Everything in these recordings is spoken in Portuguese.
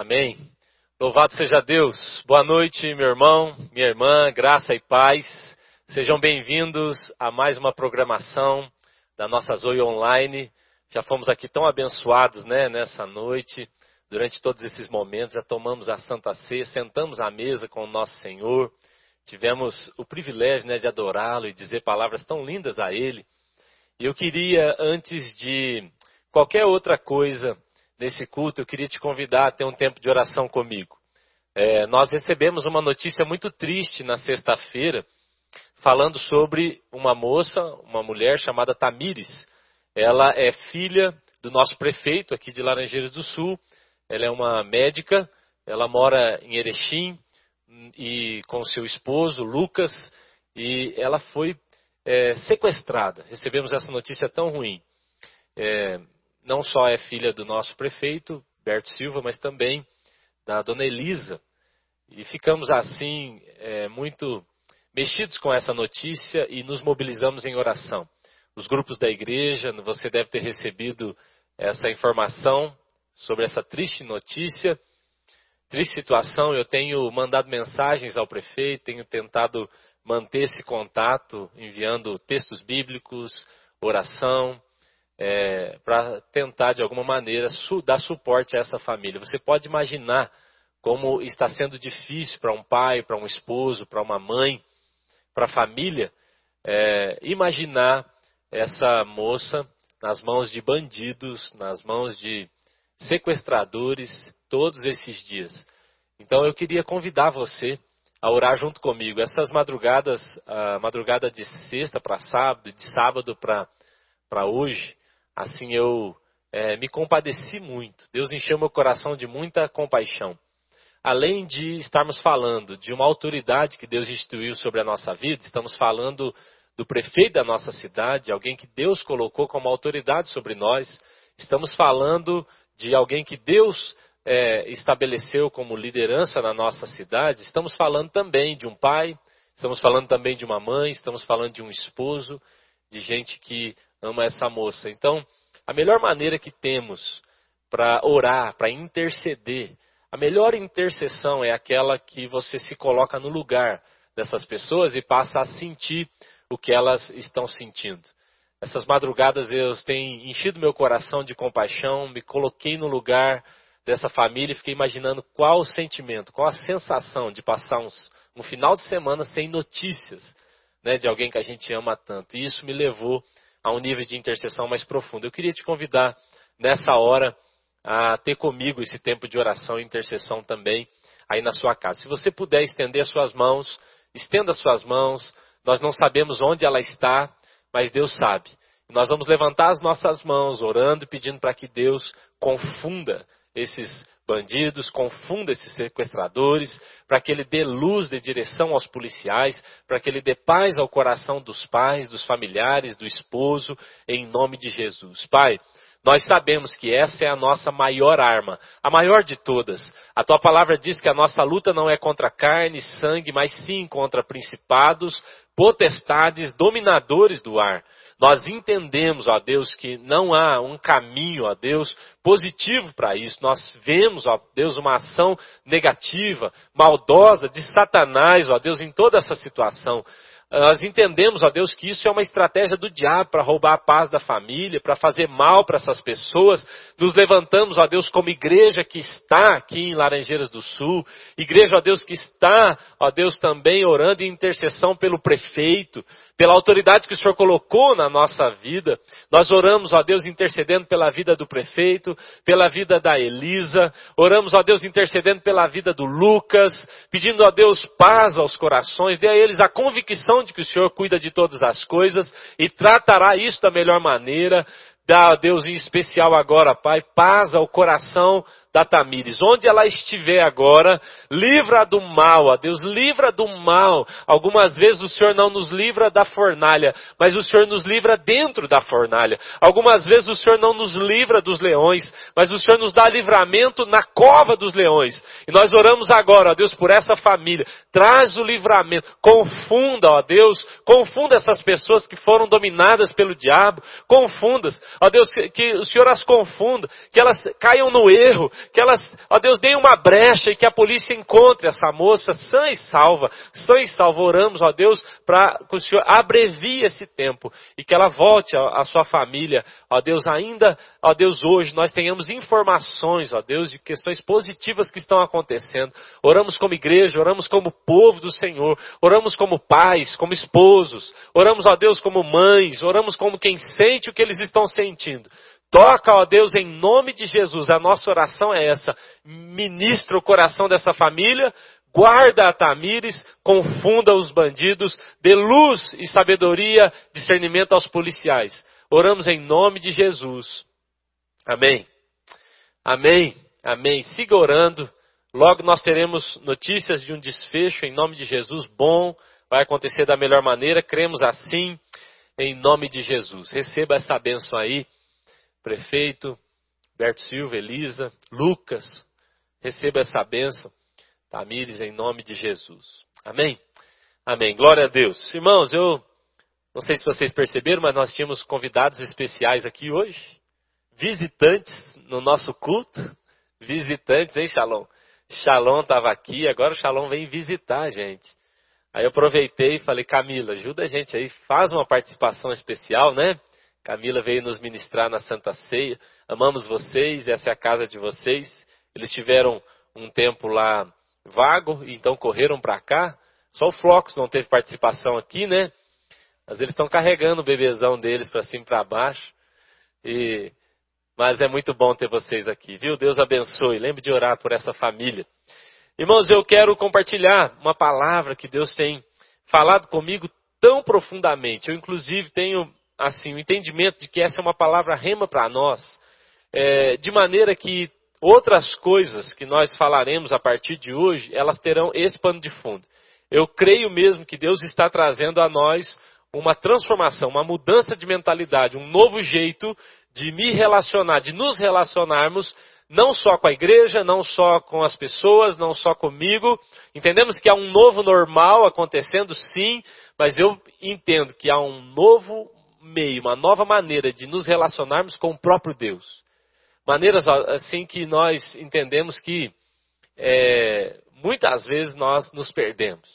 Amém. Louvado seja Deus. Boa noite, meu irmão, minha irmã, graça e paz. Sejam bem-vindos a mais uma programação da nossa Zoe Online. Já fomos aqui tão abençoados, né, nessa noite. Durante todos esses momentos, já tomamos a Santa Ceia, sentamos à mesa com o nosso Senhor. Tivemos o privilégio, né, de adorá-lo e dizer palavras tão lindas a Ele. E eu queria, antes de qualquer outra coisa, nesse culto, eu queria te convidar a ter um tempo de oração comigo. É, nós recebemos uma notícia muito triste na sexta-feira, falando sobre uma moça, uma mulher chamada Tamires. Ela é filha do nosso prefeito aqui de Laranjeiras do Sul. Ela é uma médica, ela mora em Erechim e com seu esposo Lucas e ela foi é, sequestrada. Recebemos essa notícia tão ruim. É, não só é filha do nosso prefeito, Berto Silva, mas também da dona Elisa. E ficamos assim é, muito mexidos com essa notícia e nos mobilizamos em oração. Os grupos da igreja, você deve ter recebido essa informação sobre essa triste notícia, triste situação. Eu tenho mandado mensagens ao prefeito, tenho tentado manter esse contato, enviando textos bíblicos, oração, é, para tentar de alguma maneira su dar suporte a essa família. Você pode imaginar como está sendo difícil para um pai, para um esposo, para uma mãe, para a família, é, imaginar essa moça nas mãos de bandidos, nas mãos de sequestradores, todos esses dias. Então eu queria convidar você a orar junto comigo. Essas madrugadas, a madrugada de sexta para sábado, de sábado para hoje, assim eu é, me compadeci muito. Deus encheu meu coração de muita compaixão. Além de estarmos falando de uma autoridade que Deus instituiu sobre a nossa vida, estamos falando do prefeito da nossa cidade, alguém que Deus colocou como autoridade sobre nós. Estamos falando de alguém que Deus é, estabeleceu como liderança na nossa cidade. Estamos falando também de um pai, estamos falando também de uma mãe, estamos falando de um esposo, de gente que ama essa moça. Então, a melhor maneira que temos para orar, para interceder, a melhor intercessão é aquela que você se coloca no lugar dessas pessoas e passa a sentir o que elas estão sentindo. Essas madrugadas Deus tem enchido meu coração de compaixão, me coloquei no lugar dessa família e fiquei imaginando qual o sentimento, qual a sensação de passar uns, um final de semana sem notícias né, de alguém que a gente ama tanto. E isso me levou a um nível de intercessão mais profundo. Eu queria te convidar nessa hora a ter comigo esse tempo de oração e intercessão também aí na sua casa. Se você puder estender suas mãos, estenda suas mãos. Nós não sabemos onde ela está, mas Deus sabe. Nós vamos levantar as nossas mãos, orando e pedindo para que Deus confunda esses bandidos, confunda esses sequestradores, para que ele dê luz de direção aos policiais, para que ele dê paz ao coração dos pais, dos familiares, do esposo, em nome de Jesus. Pai, nós sabemos que essa é a nossa maior arma, a maior de todas. A tua palavra diz que a nossa luta não é contra carne e sangue, mas sim contra principados, potestades, dominadores do ar. Nós entendemos, ó Deus, que não há um caminho, ó Deus, positivo para isso. Nós vemos, ó Deus, uma ação negativa, maldosa de Satanás, ó Deus, em toda essa situação. Nós entendemos, ó Deus, que isso é uma estratégia do diabo para roubar a paz da família, para fazer mal para essas pessoas. Nos levantamos, ó Deus, como igreja que está aqui em Laranjeiras do Sul, igreja, ó Deus, que está, ó Deus, também orando em intercessão pelo prefeito, pela autoridade que o Senhor colocou na nossa vida. Nós oramos, ó Deus, intercedendo pela vida do prefeito, pela vida da Elisa, oramos, ó Deus, intercedendo pela vida do Lucas, pedindo, ó Deus, paz aos corações, dê a eles a convicção de que o Senhor cuida de todas as coisas e tratará isso da melhor maneira. Dá, a Deus, em especial agora, Pai, paz ao coração da Tamires, onde ela estiver agora, livra do mal, ó Deus, livra do mal. Algumas vezes o Senhor não nos livra da fornalha, mas o Senhor nos livra dentro da fornalha. Algumas vezes o Senhor não nos livra dos leões, mas o Senhor nos dá livramento na cova dos leões. E nós oramos agora, ó Deus, por essa família. Traz o livramento, confunda, ó Deus, confunda essas pessoas que foram dominadas pelo diabo, confundas, ó Deus, que, que o Senhor as confunda, que elas caiam no erro, que elas, ó Deus, deem uma brecha e que a polícia encontre essa moça sã e salva, sã e salva. Oramos, ó Deus, para que o Senhor abrevie esse tempo e que ela volte à sua família, ó Deus, ainda, ó Deus, hoje nós tenhamos informações, ó Deus, de questões positivas que estão acontecendo. Oramos como igreja, oramos como povo do Senhor, oramos como pais, como esposos, oramos, ó Deus, como mães, oramos como quem sente o que eles estão sentindo. Toca, ó Deus, em nome de Jesus. A nossa oração é essa. Ministra o coração dessa família, guarda a Tamires, confunda os bandidos, dê luz e sabedoria, discernimento aos policiais. Oramos em nome de Jesus. Amém. Amém. Amém. Siga orando. Logo nós teremos notícias de um desfecho em nome de Jesus bom. Vai acontecer da melhor maneira. Cremos assim em nome de Jesus. Receba essa bênção aí prefeito, Berto Silva, Elisa, Lucas, receba essa bênção. Tamires, em nome de Jesus. Amém? Amém. Glória a Deus. Irmãos, eu não sei se vocês perceberam, mas nós tínhamos convidados especiais aqui hoje. Visitantes no nosso culto. Visitantes, hein, Shalom? Shalom estava aqui, agora o Shalom vem visitar a gente. Aí eu aproveitei e falei, Camila, ajuda a gente aí, faz uma participação especial, né? Camila veio nos ministrar na Santa Ceia. Amamos vocês, essa é a casa de vocês. Eles tiveram um tempo lá vago, então correram para cá. Só o Flocos não teve participação aqui, né? Mas eles estão carregando o bebezão deles para cima e para baixo. E... Mas é muito bom ter vocês aqui, viu? Deus abençoe. Lembre de orar por essa família. Irmãos, eu quero compartilhar uma palavra que Deus tem falado comigo tão profundamente. Eu, inclusive, tenho assim, o entendimento de que essa é uma palavra rema para nós, é, de maneira que outras coisas que nós falaremos a partir de hoje, elas terão esse pano de fundo. Eu creio mesmo que Deus está trazendo a nós uma transformação, uma mudança de mentalidade, um novo jeito de me relacionar, de nos relacionarmos, não só com a igreja, não só com as pessoas, não só comigo. Entendemos que há um novo normal acontecendo, sim, mas eu entendo que há um novo meio, uma nova maneira de nos relacionarmos com o próprio Deus. Maneiras assim que nós entendemos que é, muitas vezes nós nos perdemos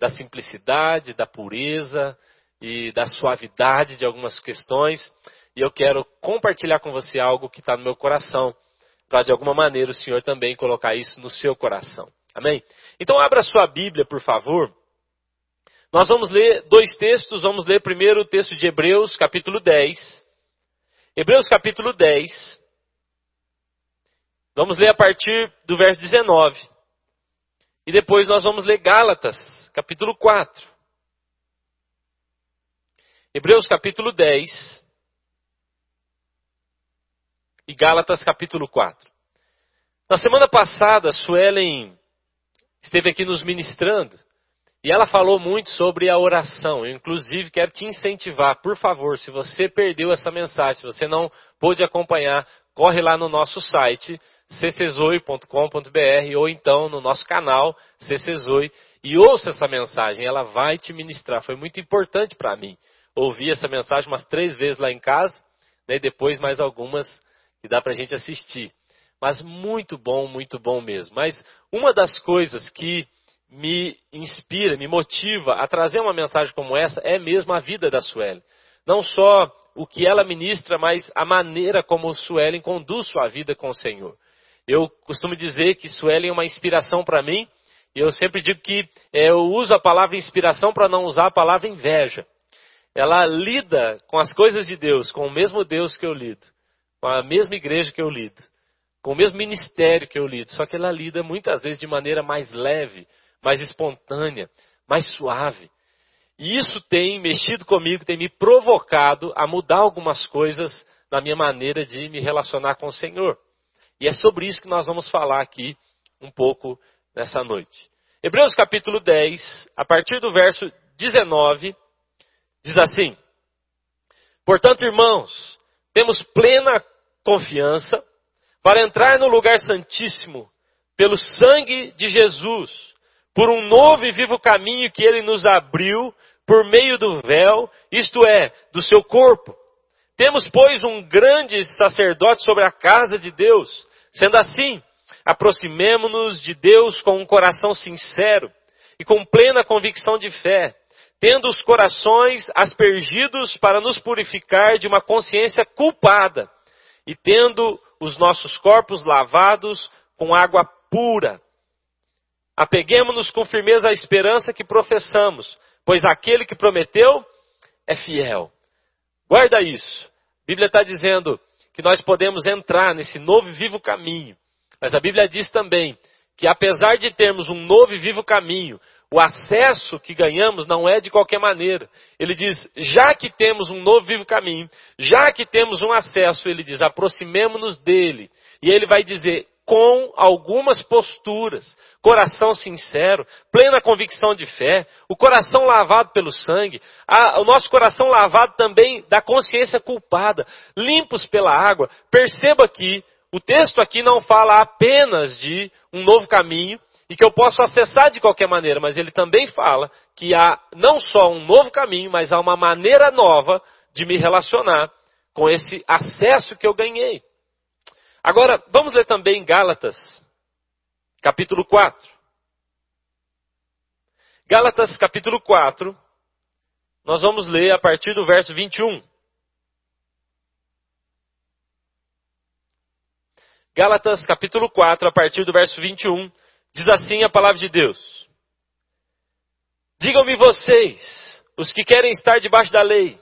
da simplicidade, da pureza e da suavidade de algumas questões. E eu quero compartilhar com você algo que está no meu coração, para de alguma maneira o Senhor também colocar isso no seu coração. Amém? Então abra sua Bíblia, por favor nós vamos ler dois textos, vamos ler primeiro o texto de Hebreus, capítulo 10. Hebreus, capítulo 10. Vamos ler a partir do verso 19. E depois nós vamos ler Gálatas, capítulo 4. Hebreus, capítulo 10. E Gálatas, capítulo 4. Na semana passada, Suelen esteve aqui nos ministrando. E ela falou muito sobre a oração. Eu, inclusive, quero te incentivar, por favor, se você perdeu essa mensagem, se você não pôde acompanhar, corre lá no nosso site, cczoe.com.br ou então no nosso canal, cczoe, e ouça essa mensagem. Ela vai te ministrar. Foi muito importante para mim. Ouvi essa mensagem umas três vezes lá em casa, né, e depois mais algumas que dá para a gente assistir. Mas muito bom, muito bom mesmo. Mas uma das coisas que me inspira, me motiva a trazer uma mensagem como essa é mesmo a vida da Suelen. Não só o que ela ministra, mas a maneira como Suelen conduz sua vida com o Senhor. Eu costumo dizer que Suelen é uma inspiração para mim, e eu sempre digo que é, eu uso a palavra inspiração para não usar a palavra inveja. Ela lida com as coisas de Deus, com o mesmo Deus que eu lido, com a mesma igreja que eu lido, com o mesmo ministério que eu lido, só que ela lida muitas vezes de maneira mais leve, mais espontânea, mais suave. E isso tem mexido comigo, tem me provocado a mudar algumas coisas na minha maneira de me relacionar com o Senhor. E é sobre isso que nós vamos falar aqui um pouco nessa noite. Hebreus capítulo 10, a partir do verso 19, diz assim: Portanto, irmãos, temos plena confiança para entrar no lugar santíssimo pelo sangue de Jesus por um novo e vivo caminho que ele nos abriu por meio do véu, isto é, do seu corpo. Temos, pois, um grande sacerdote sobre a casa de Deus. Sendo assim, aproximemo-nos de Deus com um coração sincero e com plena convicção de fé, tendo os corações aspergidos para nos purificar de uma consciência culpada e tendo os nossos corpos lavados com água pura. Apeguemos-nos com firmeza à esperança que professamos, pois aquele que prometeu é fiel. Guarda isso. A Bíblia está dizendo que nós podemos entrar nesse novo e vivo caminho. Mas a Bíblia diz também que apesar de termos um novo e vivo caminho, o acesso que ganhamos não é de qualquer maneira. Ele diz, já que temos um novo vivo caminho, já que temos um acesso, ele diz, aproximemo-nos dele. E ele vai dizer, com algumas posturas, coração sincero, plena convicção de fé, o coração lavado pelo sangue, a, o nosso coração lavado também da consciência culpada, limpos pela água. Perceba que o texto aqui não fala apenas de um novo caminho e que eu posso acessar de qualquer maneira, mas ele também fala que há não só um novo caminho, mas há uma maneira nova de me relacionar com esse acesso que eu ganhei. Agora, vamos ler também Gálatas, capítulo 4. Gálatas, capítulo 4, nós vamos ler a partir do verso 21. Gálatas, capítulo 4, a partir do verso 21, diz assim a palavra de Deus: Digam-me vocês, os que querem estar debaixo da lei,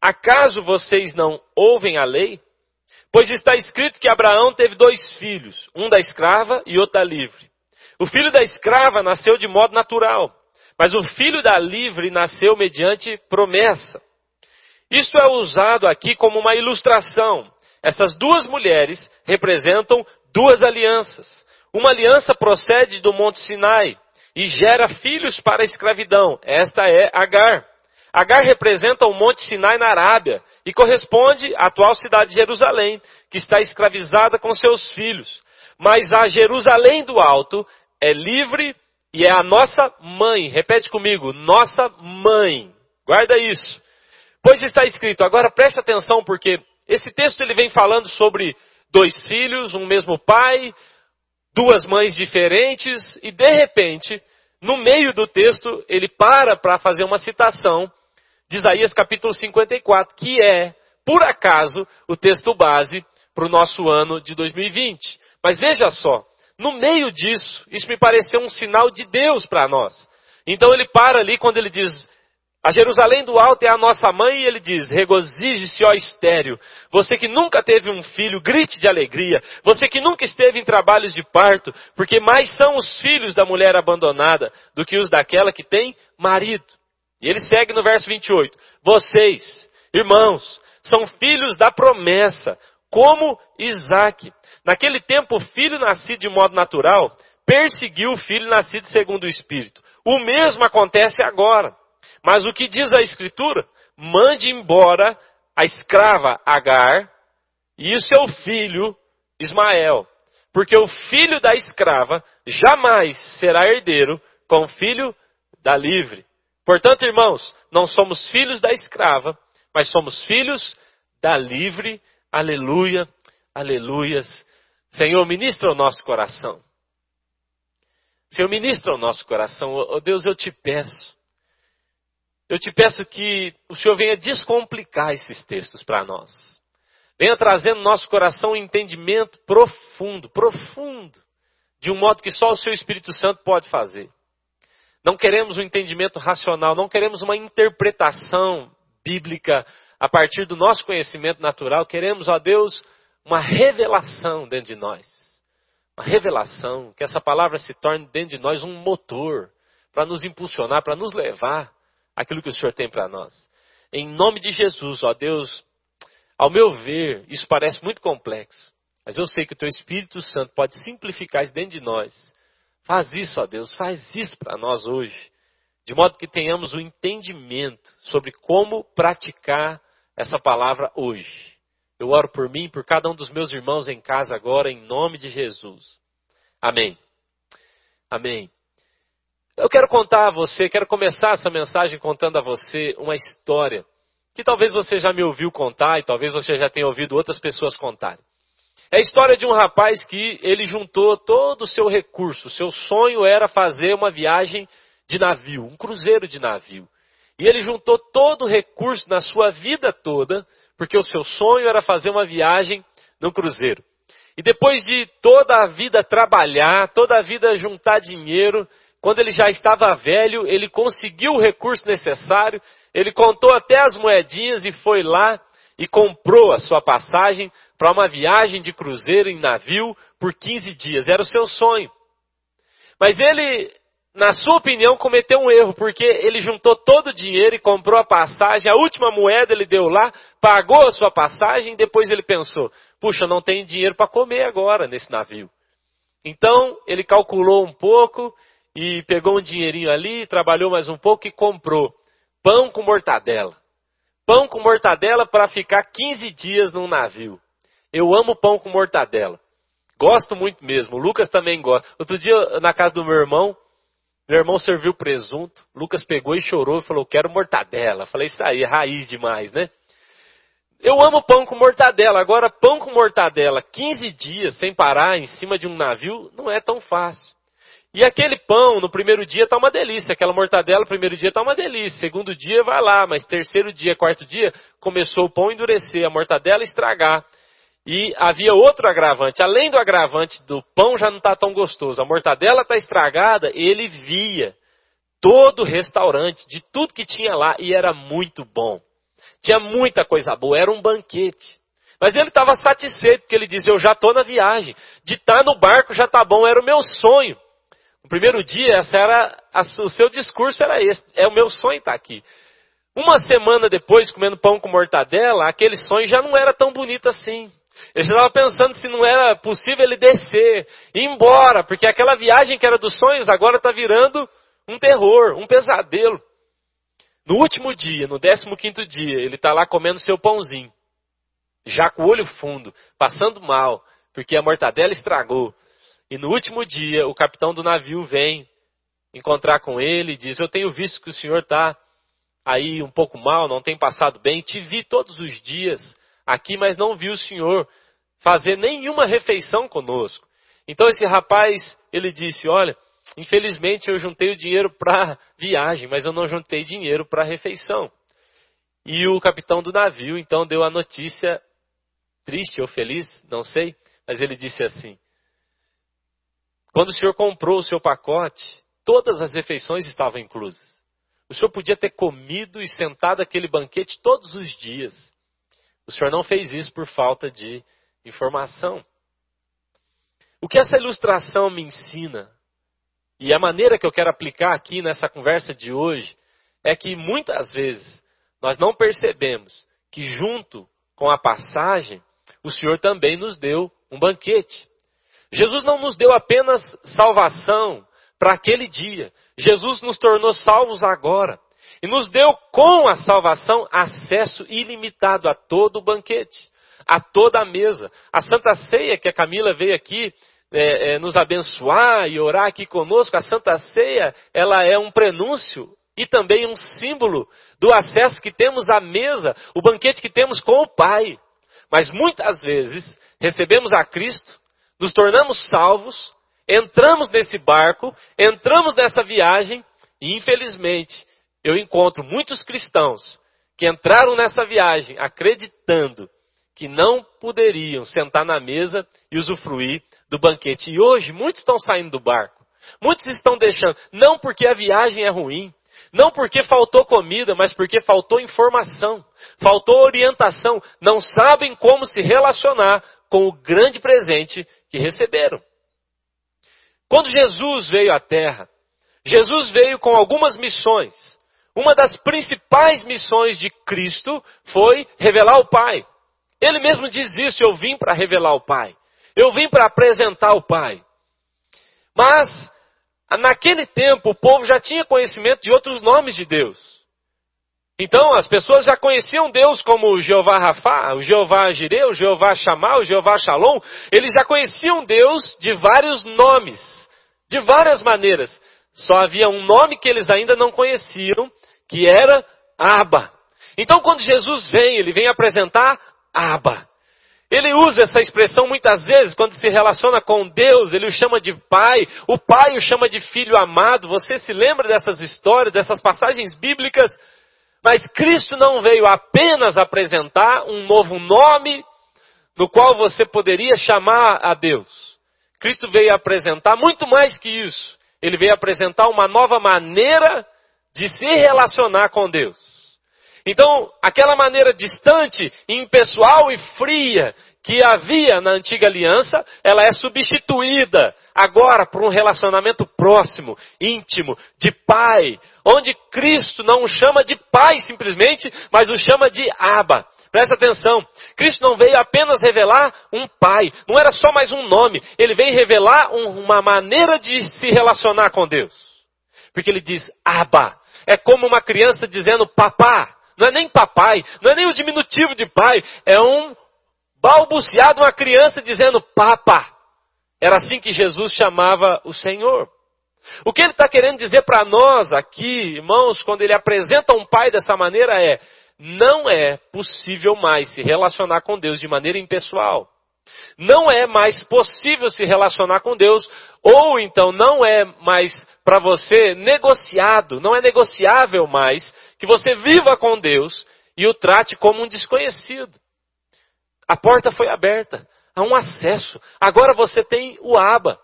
acaso vocês não ouvem a lei? Pois está escrito que Abraão teve dois filhos, um da escrava e outro da livre. O filho da escrava nasceu de modo natural, mas o filho da livre nasceu mediante promessa. Isto é usado aqui como uma ilustração. Essas duas mulheres representam duas alianças. Uma aliança procede do Monte Sinai e gera filhos para a escravidão. Esta é Agar. Agar representa o Monte Sinai na Arábia e corresponde à atual cidade de Jerusalém, que está escravizada com seus filhos. Mas a Jerusalém do Alto é livre e é a nossa mãe. Repete comigo, nossa mãe. Guarda isso. Pois está escrito, agora preste atenção porque esse texto ele vem falando sobre dois filhos, um mesmo pai, duas mães diferentes e de repente, no meio do texto, ele para para fazer uma citação de Isaías capítulo 54, que é, por acaso, o texto base para o nosso ano de 2020. Mas veja só, no meio disso, isso me pareceu um sinal de Deus para nós. Então ele para ali quando ele diz: A Jerusalém do alto é a nossa mãe, e ele diz: Regozije-se, ó estéreo. Você que nunca teve um filho, grite de alegria. Você que nunca esteve em trabalhos de parto, porque mais são os filhos da mulher abandonada do que os daquela que tem marido. E ele segue no verso 28. Vocês, irmãos, são filhos da promessa, como Isaac. Naquele tempo, o filho nascido de modo natural perseguiu o filho nascido segundo o Espírito. O mesmo acontece agora. Mas o que diz a Escritura? Mande embora a escrava Agar e o seu filho Ismael. Porque o filho da escrava jamais será herdeiro com o filho da livre. Portanto, irmãos, não somos filhos da escrava, mas somos filhos da livre. Aleluia, aleluias. Senhor, ministra o nosso coração. Senhor, ministra o nosso coração. Oh Deus, eu te peço. Eu te peço que o Senhor venha descomplicar esses textos para nós. Venha trazendo no nosso coração um entendimento profundo, profundo, de um modo que só o Seu Espírito Santo pode fazer. Não queremos um entendimento racional, não queremos uma interpretação bíblica a partir do nosso conhecimento natural. Queremos, ó Deus, uma revelação dentro de nós. Uma revelação, que essa palavra se torne dentro de nós um motor para nos impulsionar, para nos levar aquilo que o Senhor tem para nós. Em nome de Jesus, ó Deus, ao meu ver, isso parece muito complexo, mas eu sei que o Teu Espírito Santo pode simplificar isso dentro de nós Faz isso, ó Deus, faz isso para nós hoje, de modo que tenhamos o um entendimento sobre como praticar essa palavra hoje. Eu oro por mim, por cada um dos meus irmãos em casa agora, em nome de Jesus. Amém. Amém. Eu quero contar a você, quero começar essa mensagem contando a você uma história que talvez você já me ouviu contar e talvez você já tenha ouvido outras pessoas contarem. É a história de um rapaz que ele juntou todo o seu recurso. Seu sonho era fazer uma viagem de navio, um cruzeiro de navio. E ele juntou todo o recurso na sua vida toda, porque o seu sonho era fazer uma viagem no cruzeiro. E depois de toda a vida trabalhar, toda a vida juntar dinheiro, quando ele já estava velho, ele conseguiu o recurso necessário, ele contou até as moedinhas e foi lá e comprou a sua passagem para uma viagem de cruzeiro em navio por 15 dias. Era o seu sonho. Mas ele, na sua opinião, cometeu um erro, porque ele juntou todo o dinheiro e comprou a passagem, a última moeda ele deu lá, pagou a sua passagem e depois ele pensou: puxa, não tem dinheiro para comer agora nesse navio. Então ele calculou um pouco e pegou um dinheirinho ali, trabalhou mais um pouco e comprou pão com mortadela. Pão com mortadela para ficar 15 dias num navio. Eu amo pão com mortadela. Gosto muito mesmo. O Lucas também gosta. Outro dia, na casa do meu irmão, meu irmão serviu presunto. Lucas pegou e chorou e falou: Quero mortadela. Falei: Isso aí, raiz demais, né? Eu amo pão com mortadela. Agora, pão com mortadela, 15 dias sem parar em cima de um navio, não é tão fácil. E aquele pão, no primeiro dia, está uma delícia. Aquela mortadela, no primeiro dia, está uma delícia. Segundo dia, vai lá. Mas terceiro dia, quarto dia, começou o pão a endurecer, a mortadela estragar. E havia outro agravante. Além do agravante do pão já não está tão gostoso, a mortadela está estragada, ele via todo o restaurante, de tudo que tinha lá, e era muito bom. Tinha muita coisa boa, era um banquete. Mas ele estava satisfeito, porque ele dizia, eu já estou na viagem. De estar tá no barco já está bom, era o meu sonho. No primeiro dia, essa era a, o seu discurso era esse, é o meu sonho estar tá aqui. Uma semana depois, comendo pão com mortadela, aquele sonho já não era tão bonito assim. Ele já estava pensando se não era possível ele descer, ir embora, porque aquela viagem que era dos sonhos agora está virando um terror, um pesadelo. No último dia, no décimo quinto dia, ele está lá comendo seu pãozinho, já com o olho fundo, passando mal, porque a mortadela estragou. E no último dia, o capitão do navio vem encontrar com ele e diz: Eu tenho visto que o senhor está aí um pouco mal, não tem passado bem, te vi todos os dias aqui, mas não vi o senhor fazer nenhuma refeição conosco. Então esse rapaz, ele disse: Olha, infelizmente eu juntei o dinheiro para viagem, mas eu não juntei dinheiro para refeição. E o capitão do navio então deu a notícia, triste ou feliz, não sei, mas ele disse assim: Quando o senhor comprou o seu pacote, todas as refeições estavam inclusas. O senhor podia ter comido e sentado aquele banquete todos os dias. O senhor não fez isso por falta de informação. O que essa ilustração me ensina, e a maneira que eu quero aplicar aqui nessa conversa de hoje, é que muitas vezes nós não percebemos que, junto com a passagem, o Senhor também nos deu um banquete. Jesus não nos deu apenas salvação para aquele dia, Jesus nos tornou salvos agora. E nos deu com a salvação acesso ilimitado a todo o banquete a toda a mesa. A Santa Ceia, que a Camila veio aqui é, é, nos abençoar e orar aqui conosco, a Santa Ceia, ela é um prenúncio e também um símbolo do acesso que temos à mesa, o banquete que temos com o Pai. Mas muitas vezes recebemos a Cristo, nos tornamos salvos, entramos nesse barco, entramos nessa viagem e infelizmente eu encontro muitos cristãos que entraram nessa viagem acreditando que não poderiam sentar na mesa e usufruir do banquete. E hoje muitos estão saindo do barco. Muitos estão deixando, não porque a viagem é ruim, não porque faltou comida, mas porque faltou informação, faltou orientação, não sabem como se relacionar com o grande presente que receberam. Quando Jesus veio à Terra, Jesus veio com algumas missões. Uma das principais missões de Cristo foi revelar o Pai. Ele mesmo diz isso: eu vim para revelar o Pai. Eu vim para apresentar o Pai. Mas, naquele tempo, o povo já tinha conhecimento de outros nomes de Deus. Então, as pessoas já conheciam Deus como o Jeová Rafá, o Jeová Jireh, o Jeová Shammah, o Jeová Shalom. Eles já conheciam Deus de vários nomes, de várias maneiras. Só havia um nome que eles ainda não conheciam, que era Abba. Então, quando Jesus vem, ele vem apresentar Aba. Ele usa essa expressão muitas vezes quando se relaciona com Deus, ele o chama de pai, o pai o chama de filho amado. Você se lembra dessas histórias, dessas passagens bíblicas? Mas Cristo não veio apenas apresentar um novo nome no qual você poderia chamar a Deus. Cristo veio apresentar muito mais que isso. Ele veio apresentar uma nova maneira de se relacionar com Deus. Então, aquela maneira distante, impessoal e fria que havia na antiga aliança, ela é substituída agora por um relacionamento próximo, íntimo, de pai, onde Cristo não o chama de pai simplesmente, mas o chama de Abba. Presta atenção, Cristo não veio apenas revelar um pai, não era só mais um nome, ele veio revelar um, uma maneira de se relacionar com Deus. Porque ele diz Abba, é como uma criança dizendo papá, não é nem papai, não é nem o diminutivo de pai, é um balbuciado, uma criança dizendo papa. Era assim que Jesus chamava o Senhor. O que ele está querendo dizer para nós aqui, irmãos, quando ele apresenta um pai dessa maneira é: não é possível mais se relacionar com Deus de maneira impessoal. Não é mais possível se relacionar com Deus, ou então não é mais para você negociado, não é negociável mais que você viva com Deus e o trate como um desconhecido. A porta foi aberta, há um acesso. Agora você tem o Aba.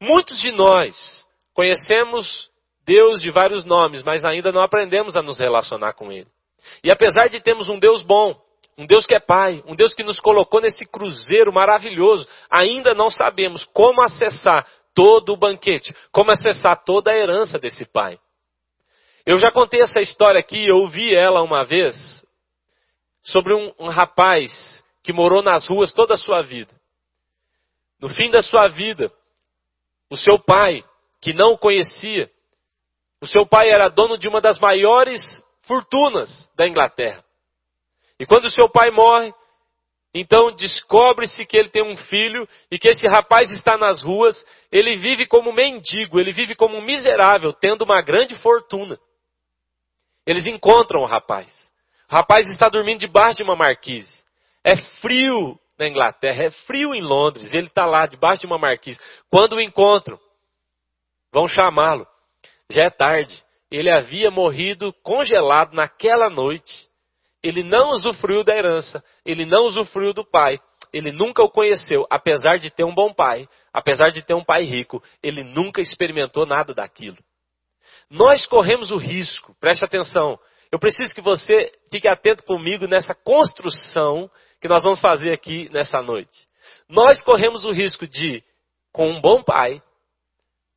Muitos de nós conhecemos Deus de vários nomes, mas ainda não aprendemos a nos relacionar com Ele. E apesar de termos um Deus bom, um Deus que é Pai, um Deus que nos colocou nesse cruzeiro maravilhoso, ainda não sabemos como acessar todo o banquete, como acessar toda a herança desse Pai. Eu já contei essa história aqui, eu ouvi ela uma vez, sobre um, um rapaz que morou nas ruas toda a sua vida. No fim da sua vida, o seu pai, que não o conhecia, o seu pai era dono de uma das maiores fortunas da Inglaterra. E quando o seu pai morre, então descobre-se que ele tem um filho e que esse rapaz está nas ruas, ele vive como mendigo, ele vive como miserável, tendo uma grande fortuna. Eles encontram o rapaz. O rapaz está dormindo debaixo de uma marquise. É frio na Inglaterra, é frio em Londres, ele está lá debaixo de uma marquise. Quando o encontram, vão chamá-lo. Já é tarde. Ele havia morrido congelado naquela noite. Ele não usufruiu da herança, ele não usufruiu do pai, ele nunca o conheceu, apesar de ter um bom pai, apesar de ter um pai rico, ele nunca experimentou nada daquilo. Nós corremos o risco, preste atenção, eu preciso que você fique atento comigo nessa construção que nós vamos fazer aqui nessa noite. Nós corremos o risco de, com um bom pai,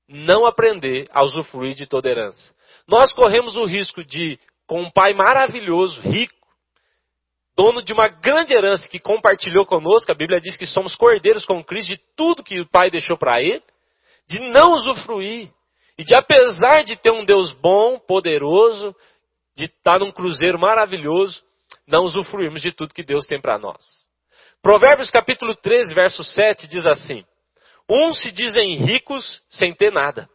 não aprender a usufruir de toda herança. Nós corremos o risco de, com um pai maravilhoso, rico, dono de uma grande herança que compartilhou conosco, a Bíblia diz que somos cordeiros com Cristo de tudo que o pai deixou para ele, de não usufruir. E de, apesar de ter um Deus bom, poderoso, de estar num cruzeiro maravilhoso, não usufruirmos de tudo que Deus tem para nós. Provérbios capítulo 13, verso 7 diz assim: Uns se dizem ricos sem ter nada.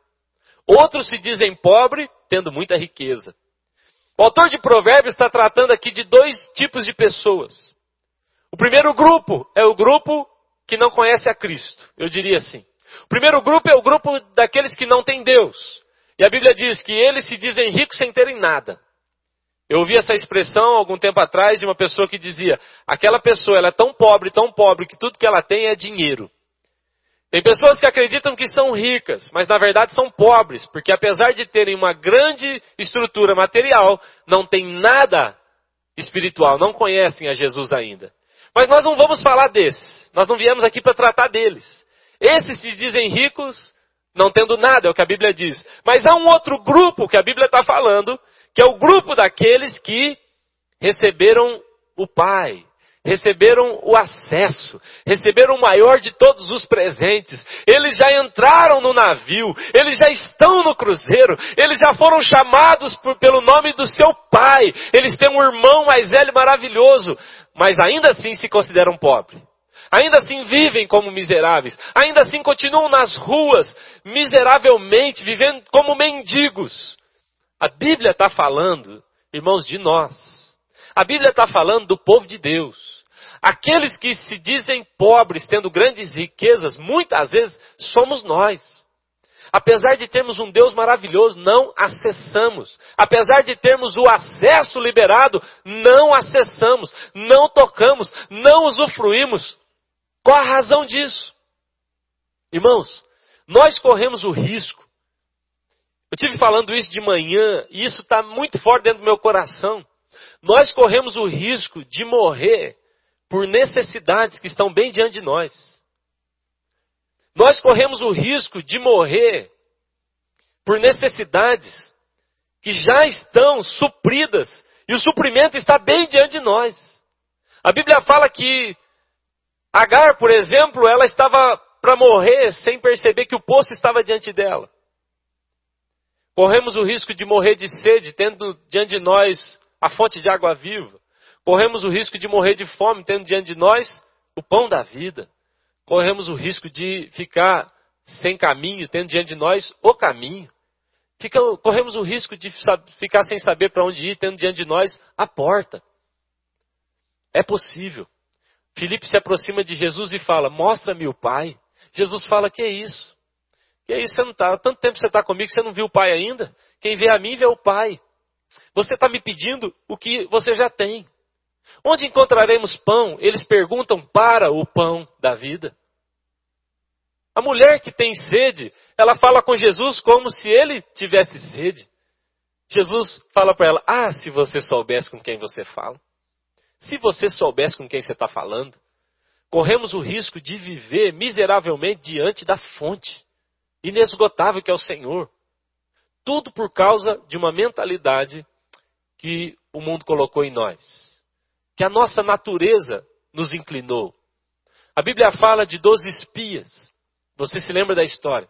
Outros se dizem pobres, tendo muita riqueza. O autor de Provérbios está tratando aqui de dois tipos de pessoas. O primeiro grupo é o grupo que não conhece a Cristo, eu diria assim. O primeiro grupo é o grupo daqueles que não têm Deus. E a Bíblia diz que eles se dizem ricos sem terem nada. Eu ouvi essa expressão algum tempo atrás de uma pessoa que dizia: aquela pessoa ela é tão pobre, tão pobre, que tudo que ela tem é dinheiro. Tem pessoas que acreditam que são ricas, mas na verdade são pobres, porque apesar de terem uma grande estrutura material, não têm nada espiritual, não conhecem a Jesus ainda. Mas nós não vamos falar desses, nós não viemos aqui para tratar deles. Esses se dizem ricos, não tendo nada, é o que a Bíblia diz. Mas há um outro grupo que a Bíblia está falando, que é o grupo daqueles que receberam o Pai, receberam o acesso, receberam o maior de todos os presentes. Eles já entraram no navio, eles já estão no cruzeiro, eles já foram chamados por, pelo nome do seu pai. Eles têm um irmão mais velho maravilhoso, mas ainda assim se consideram pobres. Ainda assim vivem como miseráveis, ainda assim continuam nas ruas miseravelmente, vivendo como mendigos. A Bíblia está falando, irmãos, de nós. A Bíblia está falando do povo de Deus. Aqueles que se dizem pobres, tendo grandes riquezas, muitas vezes somos nós. Apesar de termos um Deus maravilhoso, não acessamos. Apesar de termos o acesso liberado, não acessamos, não tocamos, não usufruímos. Qual a razão disso? Irmãos, nós corremos o risco. Eu tive falando isso de manhã e isso está muito forte dentro do meu coração. Nós corremos o risco de morrer por necessidades que estão bem diante de nós nós corremos o risco de morrer por necessidades que já estão supridas e o suprimento está bem diante de nós. A Bíblia fala que Agar, por exemplo, ela estava para morrer sem perceber que o poço estava diante dela. Corremos o risco de morrer de sede, tendo diante de nós a fonte de água viva. Corremos o risco de morrer de fome, tendo diante de nós o pão da vida corremos o risco de ficar sem caminho, tendo diante de nós o caminho. Fica, corremos o risco de ficar sem saber para onde ir, tendo diante de nós a porta. É possível. Filipe se aproxima de Jesus e fala: Mostra-me o Pai. Jesus fala: Que é isso? Que é isso? Você não está. Tanto tempo você está comigo, você não viu o Pai ainda? Quem vê a mim vê o Pai. Você está me pedindo o que você já tem. Onde encontraremos pão? Eles perguntam para o pão da vida. A mulher que tem sede, ela fala com Jesus como se ele tivesse sede. Jesus fala para ela: Ah, se você soubesse com quem você fala. Se você soubesse com quem você está falando. Corremos o risco de viver miseravelmente diante da fonte inesgotável que é o Senhor. Tudo por causa de uma mentalidade que o mundo colocou em nós que a nossa natureza nos inclinou. A Bíblia fala de doze espias. Você se lembra da história?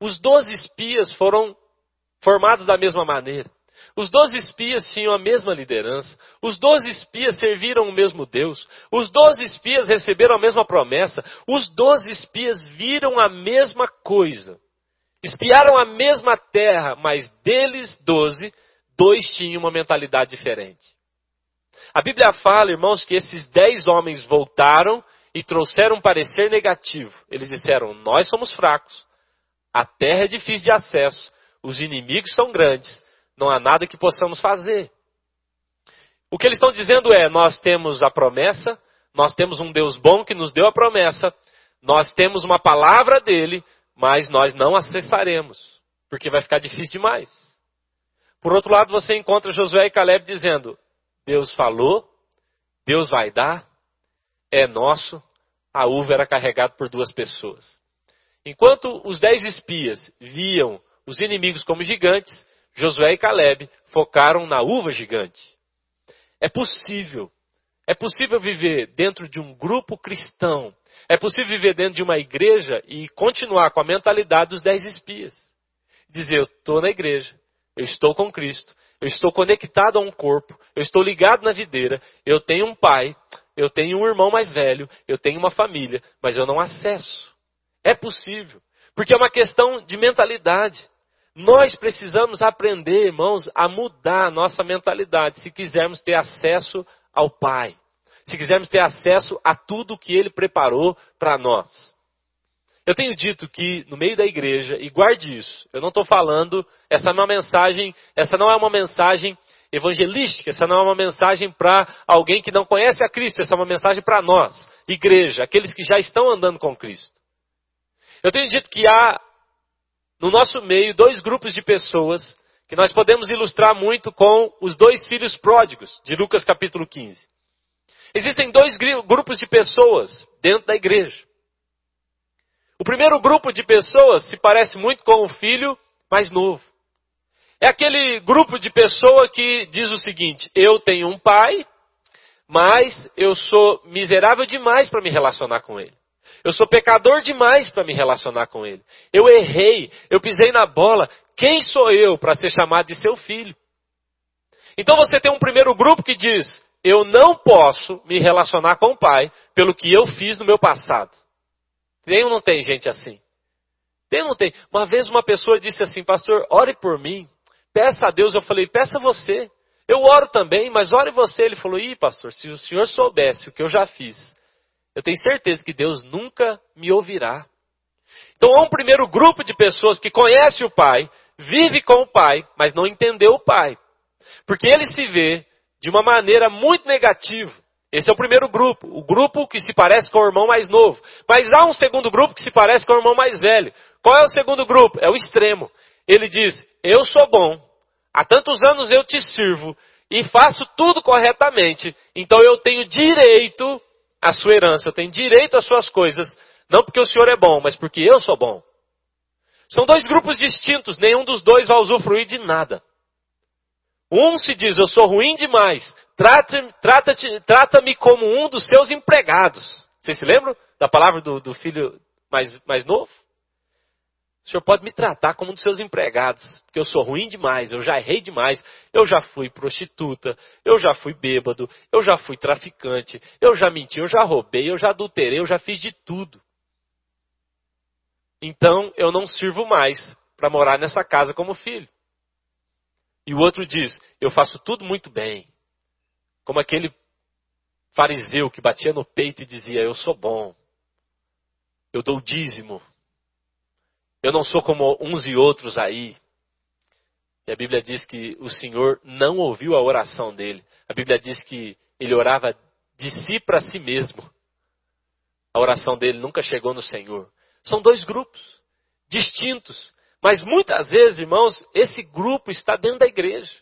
Os doze espias foram formados da mesma maneira. Os doze espias tinham a mesma liderança. Os doze espias serviram o mesmo Deus. Os doze espias receberam a mesma promessa. Os doze espias viram a mesma coisa. Espiaram a mesma terra, mas deles doze, dois tinham uma mentalidade diferente. A Bíblia fala, irmãos, que esses dez homens voltaram e trouxeram um parecer negativo. Eles disseram: Nós somos fracos, a terra é difícil de acesso, os inimigos são grandes, não há nada que possamos fazer. O que eles estão dizendo é: Nós temos a promessa, nós temos um Deus bom que nos deu a promessa, nós temos uma palavra dele, mas nós não acessaremos, porque vai ficar difícil demais. Por outro lado, você encontra Josué e Caleb dizendo: Deus falou, Deus vai dar, é nosso. A uva era carregada por duas pessoas. Enquanto os dez espias viam os inimigos como gigantes, Josué e Caleb focaram na uva gigante. É possível, é possível viver dentro de um grupo cristão, é possível viver dentro de uma igreja e continuar com a mentalidade dos dez espias. Dizer, eu estou na igreja, eu estou com Cristo, eu estou conectado a um corpo, eu estou ligado na videira, eu tenho um pai, eu tenho um irmão mais velho, eu tenho uma família, mas eu não acesso. É possível, porque é uma questão de mentalidade. Nós precisamos aprender, irmãos, a mudar a nossa mentalidade se quisermos ter acesso ao Pai, se quisermos ter acesso a tudo que Ele preparou para nós. Eu tenho dito que no meio da igreja, e guarde isso, eu não estou falando, essa não é uma mensagem, essa não é uma mensagem evangelística, essa não é uma mensagem para alguém que não conhece a Cristo, essa é uma mensagem para nós, igreja, aqueles que já estão andando com Cristo. Eu tenho dito que há no nosso meio dois grupos de pessoas que nós podemos ilustrar muito com os dois filhos pródigos de Lucas capítulo 15. Existem dois grupos de pessoas dentro da igreja. O primeiro grupo de pessoas se parece muito com o filho mais novo. É aquele grupo de pessoa que diz o seguinte: eu tenho um pai, mas eu sou miserável demais para me relacionar com ele. Eu sou pecador demais para me relacionar com ele. Eu errei, eu pisei na bola. Quem sou eu para ser chamado de seu filho? Então você tem um primeiro grupo que diz: eu não posso me relacionar com o pai pelo que eu fiz no meu passado. Tem ou não tem gente assim? Tem ou não tem? Uma vez uma pessoa disse assim, pastor, ore por mim. Peça a Deus. Eu falei, peça você. Eu oro também, mas ore você. Ele falou: Ih, pastor, se o senhor soubesse o que eu já fiz, eu tenho certeza que Deus nunca me ouvirá. Então há um primeiro grupo de pessoas que conhece o Pai, vive com o Pai, mas não entendeu o Pai. Porque ele se vê de uma maneira muito negativa. Esse é o primeiro grupo, o grupo que se parece com o irmão mais novo. Mas há um segundo grupo que se parece com o irmão mais velho. Qual é o segundo grupo? É o extremo. Ele diz: Eu sou bom, Há tantos anos eu te sirvo e faço tudo corretamente, então eu tenho direito à sua herança, eu tenho direito às suas coisas, não porque o Senhor é bom, mas porque eu sou bom. São dois grupos distintos, nenhum dos dois vai usufruir de nada. Um se diz, eu sou ruim demais, trata-me trata como um dos seus empregados. Vocês se lembram da palavra do, do filho mais, mais novo? O senhor pode me tratar como um dos seus empregados, porque eu sou ruim demais, eu já errei demais, eu já fui prostituta, eu já fui bêbado, eu já fui traficante, eu já menti, eu já roubei, eu já adulterei, eu já fiz de tudo. Então eu não sirvo mais para morar nessa casa como filho. E o outro diz: Eu faço tudo muito bem. Como aquele fariseu que batia no peito e dizia: Eu sou bom. Eu dou dízimo. Eu não sou como uns e outros aí. E a Bíblia diz que o Senhor não ouviu a oração dele. A Bíblia diz que ele orava de si para si mesmo. A oração dele nunca chegou no Senhor. São dois grupos distintos. Mas muitas vezes, irmãos, esse grupo está dentro da igreja.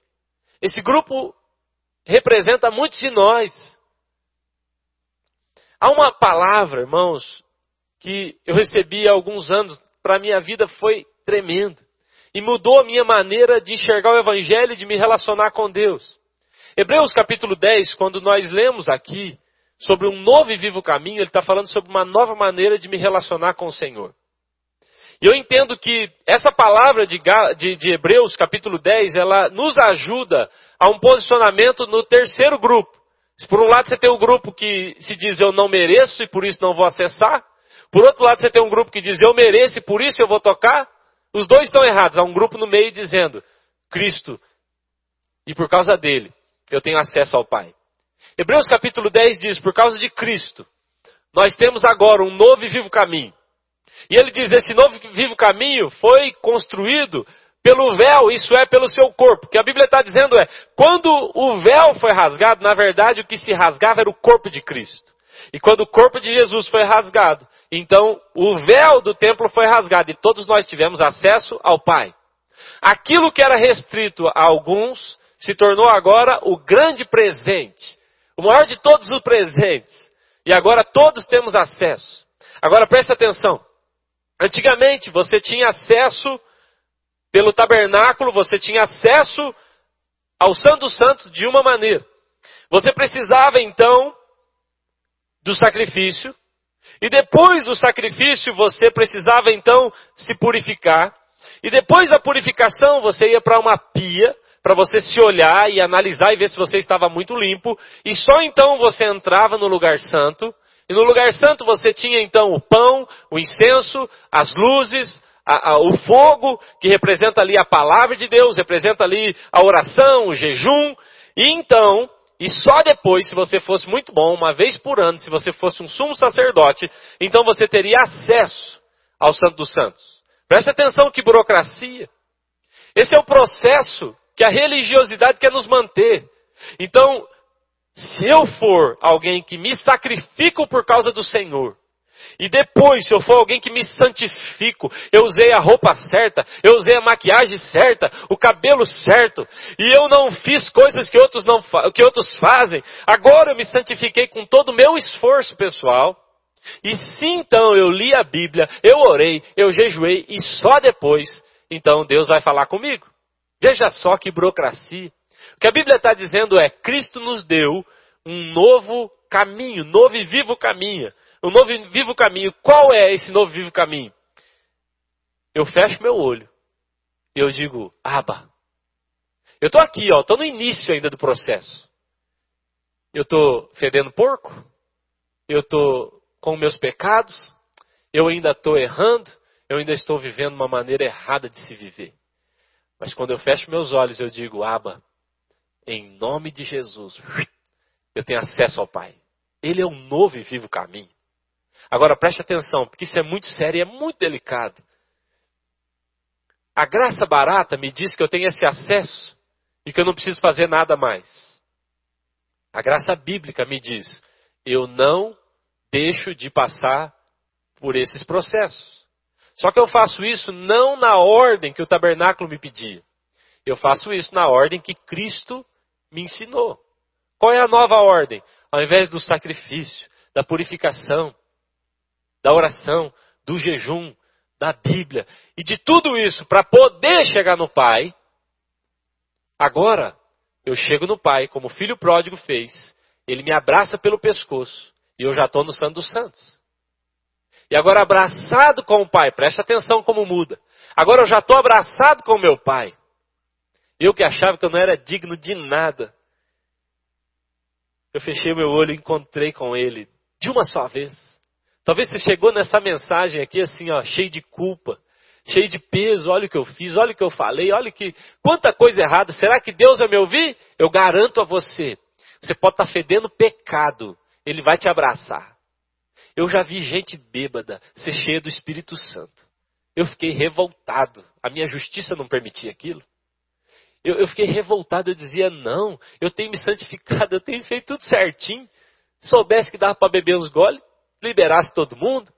Esse grupo representa muitos de nós. Há uma palavra, irmãos, que eu recebi há alguns anos para a minha vida foi tremendo. E mudou a minha maneira de enxergar o Evangelho e de me relacionar com Deus. Hebreus capítulo 10, quando nós lemos aqui sobre um novo e vivo caminho, ele está falando sobre uma nova maneira de me relacionar com o Senhor. E eu entendo que essa palavra de, de, de, Hebreus, capítulo 10, ela nos ajuda a um posicionamento no terceiro grupo. Se por um lado você tem um grupo que se diz eu não mereço e por isso não vou acessar, por outro lado, você tem um grupo que diz eu mereço e por isso eu vou tocar. Os dois estão errados. Há um grupo no meio dizendo Cristo e por causa dele eu tenho acesso ao Pai. Hebreus capítulo 10 diz: por causa de Cristo, nós temos agora um novo e vivo caminho. E ele diz: esse novo vivo caminho foi construído pelo véu, isso é, pelo seu corpo. O que a Bíblia está dizendo é: quando o véu foi rasgado, na verdade o que se rasgava era o corpo de Cristo. E quando o corpo de Jesus foi rasgado, então o véu do templo foi rasgado e todos nós tivemos acesso ao Pai. Aquilo que era restrito a alguns se tornou agora o grande presente, o maior de todos os presentes. E agora todos temos acesso. Agora preste atenção. Antigamente você tinha acesso pelo tabernáculo, você tinha acesso ao Santo dos Santos de uma maneira. Você precisava então do sacrifício. E depois do sacrifício você precisava então se purificar. E depois da purificação você ia para uma pia para você se olhar e analisar e ver se você estava muito limpo. E só então você entrava no lugar santo. E no lugar santo você tinha então o pão, o incenso, as luzes, a, a, o fogo, que representa ali a palavra de Deus, representa ali a oração, o jejum. E então e só depois, se você fosse muito bom, uma vez por ano, se você fosse um sumo sacerdote, então você teria acesso ao Santo dos Santos. Preste atenção que burocracia. Esse é o processo que a religiosidade quer nos manter. Então, se eu for alguém que me sacrifico por causa do Senhor, e depois, se eu for alguém que me santifico, eu usei a roupa certa, eu usei a maquiagem certa, o cabelo certo, e eu não fiz coisas que outros, não, que outros fazem, agora eu me santifiquei com todo o meu esforço pessoal. E se então eu li a Bíblia, eu orei, eu jejuei, e só depois, então Deus vai falar comigo. Veja só que burocracia. O que a Bíblia está dizendo é: Cristo nos deu um novo caminho, novo e vivo caminho o novo e vivo caminho. Qual é esse novo e vivo caminho? Eu fecho meu olho e eu digo, aba. Eu estou aqui, ó, estou no início ainda do processo. Eu estou fedendo porco, eu estou com meus pecados, eu ainda estou errando, eu ainda estou vivendo uma maneira errada de se viver. Mas quando eu fecho meus olhos, eu digo, aba, em nome de Jesus, eu tenho acesso ao Pai. Ele é um novo e vivo caminho. Agora preste atenção, porque isso é muito sério e é muito delicado. A graça barata me diz que eu tenho esse acesso e que eu não preciso fazer nada mais. A graça bíblica me diz: eu não deixo de passar por esses processos. Só que eu faço isso não na ordem que o tabernáculo me pedia. Eu faço isso na ordem que Cristo me ensinou. Qual é a nova ordem? Ao invés do sacrifício, da purificação, da oração, do jejum, da Bíblia e de tudo isso para poder chegar no Pai, agora eu chego no Pai, como o filho pródigo fez, ele me abraça pelo pescoço e eu já estou no Santo dos Santos. E agora abraçado com o Pai, preste atenção como muda. Agora eu já estou abraçado com o meu Pai. Eu que achava que eu não era digno de nada. Eu fechei meu olho e encontrei com Ele de uma só vez. Talvez você chegou nessa mensagem aqui assim, ó, cheio de culpa, cheio de peso. Olha o que eu fiz, olha o que eu falei, olha que quanta coisa errada. Será que Deus vai me ouvir? Eu garanto a você. Você pode estar fedendo pecado, Ele vai te abraçar. Eu já vi gente bêbada ser cheia do Espírito Santo. Eu fiquei revoltado. A minha justiça não permitia aquilo. Eu, eu fiquei revoltado. Eu dizia: não, eu tenho me santificado, eu tenho feito tudo certinho. Soubesse que dava para beber uns goles, liberasse todo mundo.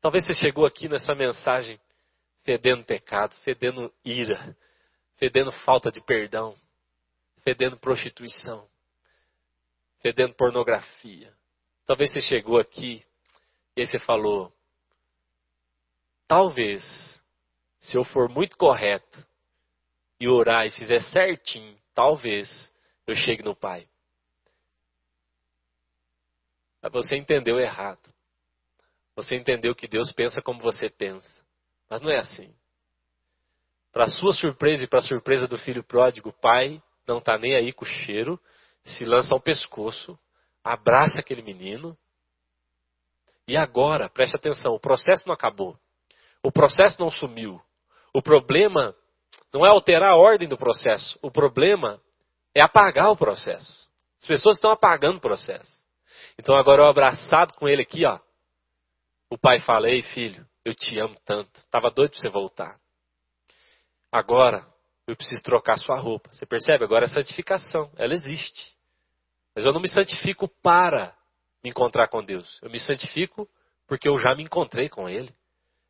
Talvez você chegou aqui nessa mensagem fedendo pecado, fedendo ira, fedendo falta de perdão, fedendo prostituição fedendo pornografia. Talvez você chegou aqui e aí você falou: talvez, se eu for muito correto e orar e fizer certinho, talvez eu chegue no Pai. Mas você entendeu errado. Você entendeu que Deus pensa como você pensa. Mas não é assim. Para sua surpresa e para a surpresa do filho pródigo, o pai não está nem aí com o cheiro se lança ao pescoço, abraça aquele menino. E agora, preste atenção, o processo não acabou. O processo não sumiu. O problema não é alterar a ordem do processo. O problema é apagar o processo. As pessoas estão apagando o processo. Então agora eu abraçado com ele aqui, ó. O pai fala: Ei, filho, eu te amo tanto. Estava doido para você voltar. Agora eu preciso trocar sua roupa. Você percebe? Agora a santificação, ela existe. Mas eu não me santifico para me encontrar com Deus. Eu me santifico porque eu já me encontrei com Ele.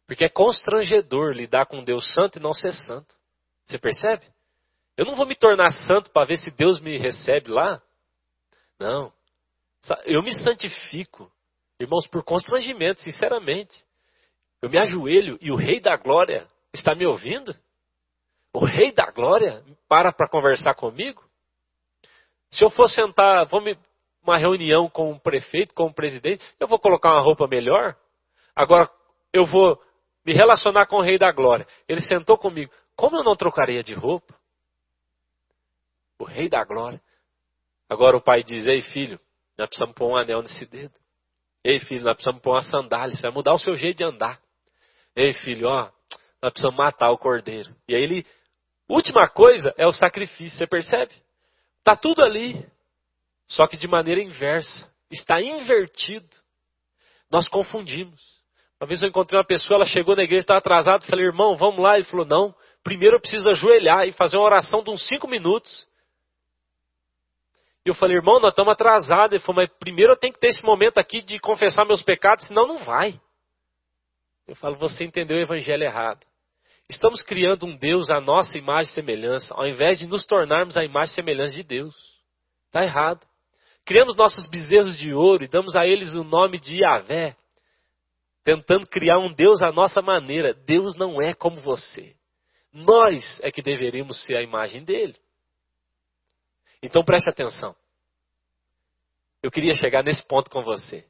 Porque é constrangedor lidar com Deus santo e não ser santo. Você percebe? Eu não vou me tornar santo para ver se Deus me recebe lá. Não. Eu me santifico, irmãos, por constrangimento, sinceramente. Eu me ajoelho e o Rei da Glória está me ouvindo? O Rei da Glória para para conversar comigo? Se eu for sentar, vou me, uma reunião com o prefeito, com o presidente, eu vou colocar uma roupa melhor. Agora, eu vou me relacionar com o Rei da Glória. Ele sentou comigo. Como eu não trocaria de roupa? O Rei da Glória. Agora o pai diz: Ei, filho, nós precisamos pôr um anel nesse dedo. Ei, filho, nós precisamos pôr uma sandália. Isso vai mudar o seu jeito de andar. Ei, filho, ó, nós precisamos matar o cordeiro. E aí ele. Última coisa é o sacrifício, você percebe? Está tudo ali, só que de maneira inversa. Está invertido. Nós confundimos. Uma vez eu encontrei uma pessoa, ela chegou na igreja, estava atrasada, falei, irmão, vamos lá. Ele falou, não, primeiro eu preciso ajoelhar e fazer uma oração de uns cinco minutos. E eu falei, irmão, nós estamos atrasados. Ele falou, mas primeiro eu tenho que ter esse momento aqui de confessar meus pecados, senão não vai. Eu falo, você entendeu o evangelho errado. Estamos criando um Deus à nossa imagem e semelhança, ao invés de nos tornarmos a imagem e semelhança de Deus. Está errado. Criamos nossos bezerros de ouro e damos a eles o nome de Yahvé, tentando criar um Deus à nossa maneira. Deus não é como você. Nós é que deveríamos ser a imagem dele. Então preste atenção. Eu queria chegar nesse ponto com você.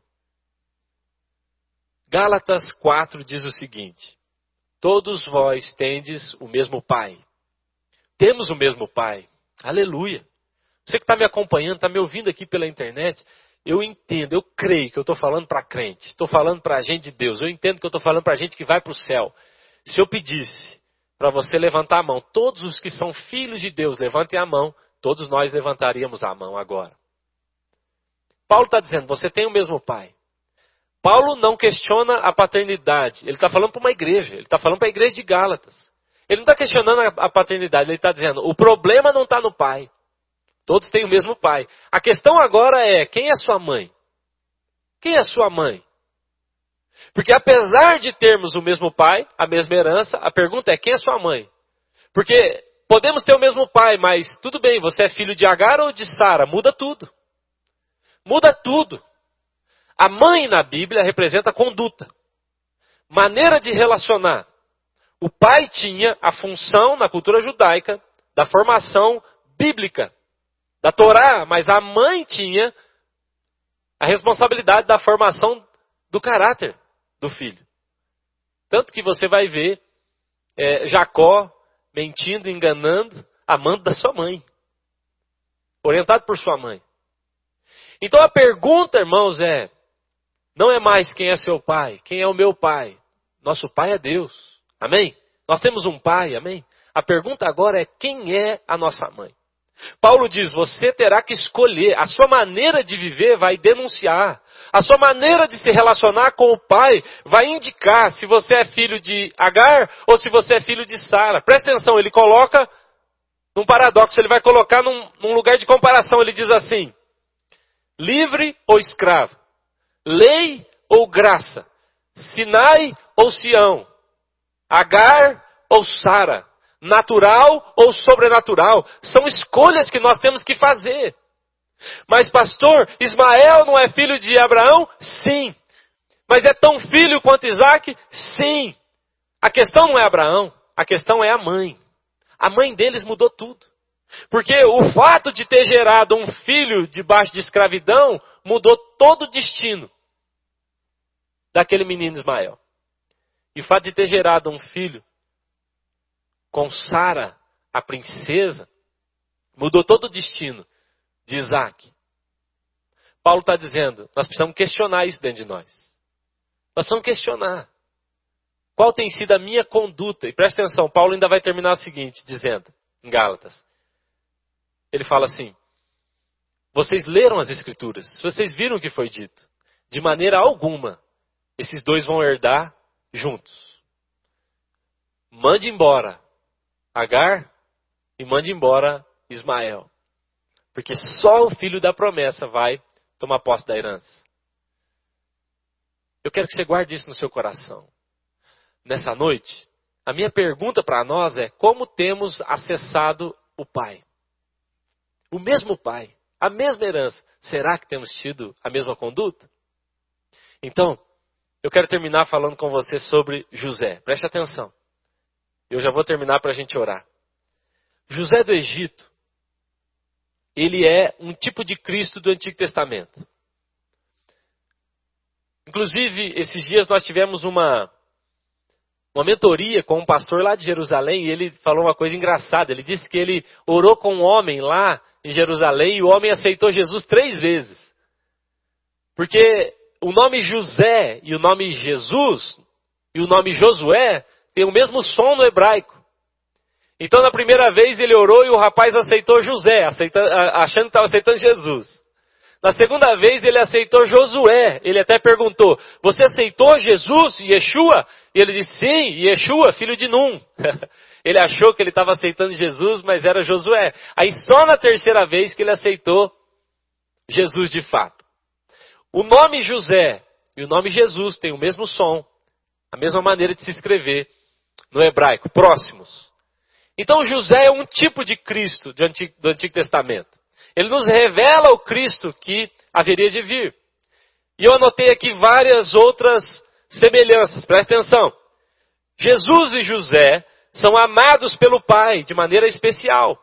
Gálatas 4 diz o seguinte: Todos vós tendes o mesmo Pai. Temos o mesmo Pai. Aleluia. Você que está me acompanhando, está me ouvindo aqui pela internet, eu entendo, eu creio que eu estou falando para crente, estou falando para a gente de Deus, eu entendo que eu estou falando para a gente que vai para o céu. Se eu pedisse para você levantar a mão. Todos os que são filhos de Deus, levantem a mão. Todos nós levantaríamos a mão agora. Paulo está dizendo: você tem o mesmo pai. Paulo não questiona a paternidade. Ele está falando para uma igreja. Ele está falando para a igreja de Gálatas. Ele não está questionando a paternidade. Ele está dizendo: o problema não está no pai. Todos têm o mesmo pai. A questão agora é: quem é sua mãe? Quem é sua mãe? Porque apesar de termos o mesmo pai, a mesma herança, a pergunta é: quem é sua mãe? Porque podemos ter o mesmo pai, mas tudo bem, você é filho de Agar ou de Sara? Muda tudo. Muda tudo. A mãe na Bíblia representa conduta, maneira de relacionar. O pai tinha a função na cultura judaica da formação bíblica, da Torá, mas a mãe tinha a responsabilidade da formação do caráter do filho. Tanto que você vai ver é, Jacó mentindo, enganando, amando da sua mãe, orientado por sua mãe. Então a pergunta, irmãos, é: não é mais quem é seu pai, quem é o meu pai. Nosso pai é Deus. Amém? Nós temos um pai, amém? A pergunta agora é: quem é a nossa mãe? Paulo diz: você terá que escolher, a sua maneira de viver vai denunciar, a sua maneira de se relacionar com o pai vai indicar se você é filho de Agar ou se você é filho de Sara. Presta atenção, ele coloca num paradoxo, ele vai colocar num, num lugar de comparação. Ele diz assim: livre ou escravo, lei ou graça, Sinai ou Sião, Agar ou Sara, natural ou sobrenatural. São escolhas que nós temos que fazer. Mas, pastor, Ismael não é filho de Abraão? Sim. Mas é tão filho quanto Isaac? Sim. A questão não é Abraão, a questão é a mãe. A mãe deles mudou tudo. Porque o fato de ter gerado um filho debaixo de escravidão mudou todo o destino daquele menino Ismael. E o fato de ter gerado um filho com Sara, a princesa, mudou todo o destino de Isaac. Paulo está dizendo, nós precisamos questionar isso dentro de nós. Nós precisamos questionar. Qual tem sido a minha conduta? E presta atenção, Paulo ainda vai terminar o seguinte, dizendo, em Gálatas. Ele fala assim: Vocês leram as Escrituras, vocês viram o que foi dito. De maneira alguma, esses dois vão herdar juntos. Mande embora Agar e mande embora Ismael. Porque só o filho da promessa vai tomar posse da herança. Eu quero que você guarde isso no seu coração. Nessa noite, a minha pergunta para nós é: como temos acessado o Pai? O mesmo Pai, a mesma herança. Será que temos tido a mesma conduta? Então, eu quero terminar falando com você sobre José. Preste atenção. Eu já vou terminar para a gente orar. José do Egito ele é um tipo de Cristo do Antigo Testamento. Inclusive, esses dias nós tivemos uma, uma mentoria com um pastor lá de Jerusalém e ele falou uma coisa engraçada. Ele disse que ele orou com um homem lá em Jerusalém e o homem aceitou Jesus três vezes. Porque o nome José e o nome Jesus e o nome Josué têm o mesmo som no hebraico. Então, na primeira vez, ele orou e o rapaz aceitou José, achando que estava aceitando Jesus. Na segunda vez, ele aceitou Josué. Ele até perguntou: Você aceitou Jesus, Yeshua? E ele disse: Sim, Yeshua, filho de Num. ele achou que ele estava aceitando Jesus, mas era Josué. Aí, só na terceira vez que ele aceitou Jesus de fato. O nome José e o nome Jesus têm o mesmo som, a mesma maneira de se escrever no hebraico, próximos. Então José é um tipo de Cristo do Antigo, do Antigo Testamento. Ele nos revela o Cristo que haveria de vir. E eu anotei aqui várias outras semelhanças, presta atenção. Jesus e José são amados pelo Pai de maneira especial.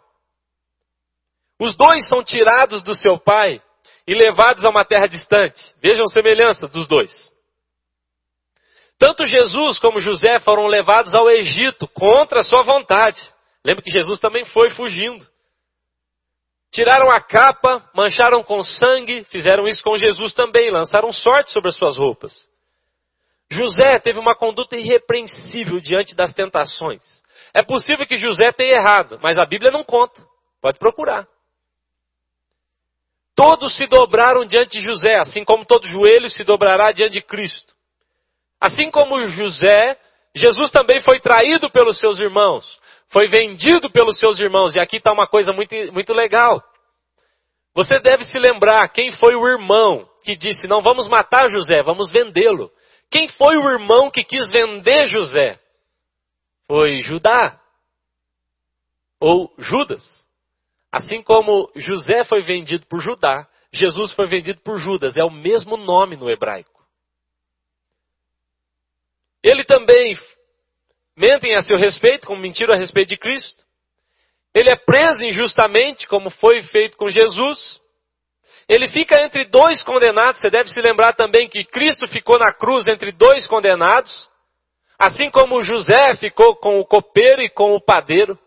Os dois são tirados do seu pai e levados a uma terra distante. Vejam semelhança dos dois. Tanto Jesus como José foram levados ao Egito contra a sua vontade. Lembra que Jesus também foi fugindo. Tiraram a capa, mancharam com sangue, fizeram isso com Jesus também, lançaram sorte sobre as suas roupas. José teve uma conduta irrepreensível diante das tentações. É possível que José tenha errado, mas a Bíblia não conta. Pode procurar. Todos se dobraram diante de José, assim como todo joelho se dobrará diante de Cristo. Assim como José, Jesus também foi traído pelos seus irmãos, foi vendido pelos seus irmãos. E aqui está uma coisa muito, muito legal. Você deve se lembrar quem foi o irmão que disse: Não vamos matar José, vamos vendê-lo. Quem foi o irmão que quis vender José? Foi Judá ou Judas. Assim como José foi vendido por Judá, Jesus foi vendido por Judas. É o mesmo nome no hebraico. Ele também mentem a seu respeito, como mentiram a respeito de Cristo. Ele é preso injustamente, como foi feito com Jesus. Ele fica entre dois condenados. Você deve se lembrar também que Cristo ficou na cruz entre dois condenados. Assim como José ficou com o copeiro e com o padeiro.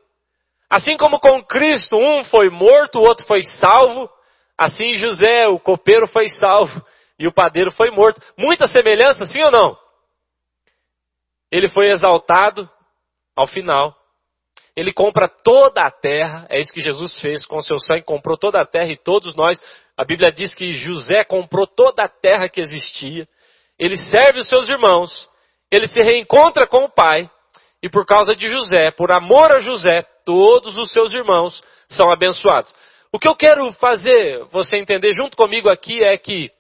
Assim como com Cristo, um foi morto, o outro foi salvo, assim José, o copeiro, foi salvo e o padeiro foi morto. Muita semelhança, sim ou não? Ele foi exaltado ao final. Ele compra toda a terra, é isso que Jesus fez com seu sangue, comprou toda a terra e todos nós. A Bíblia diz que José comprou toda a terra que existia. Ele serve os seus irmãos, ele se reencontra com o pai, e por causa de José, por amor a José, todos os seus irmãos são abençoados. O que eu quero fazer você entender junto comigo aqui é que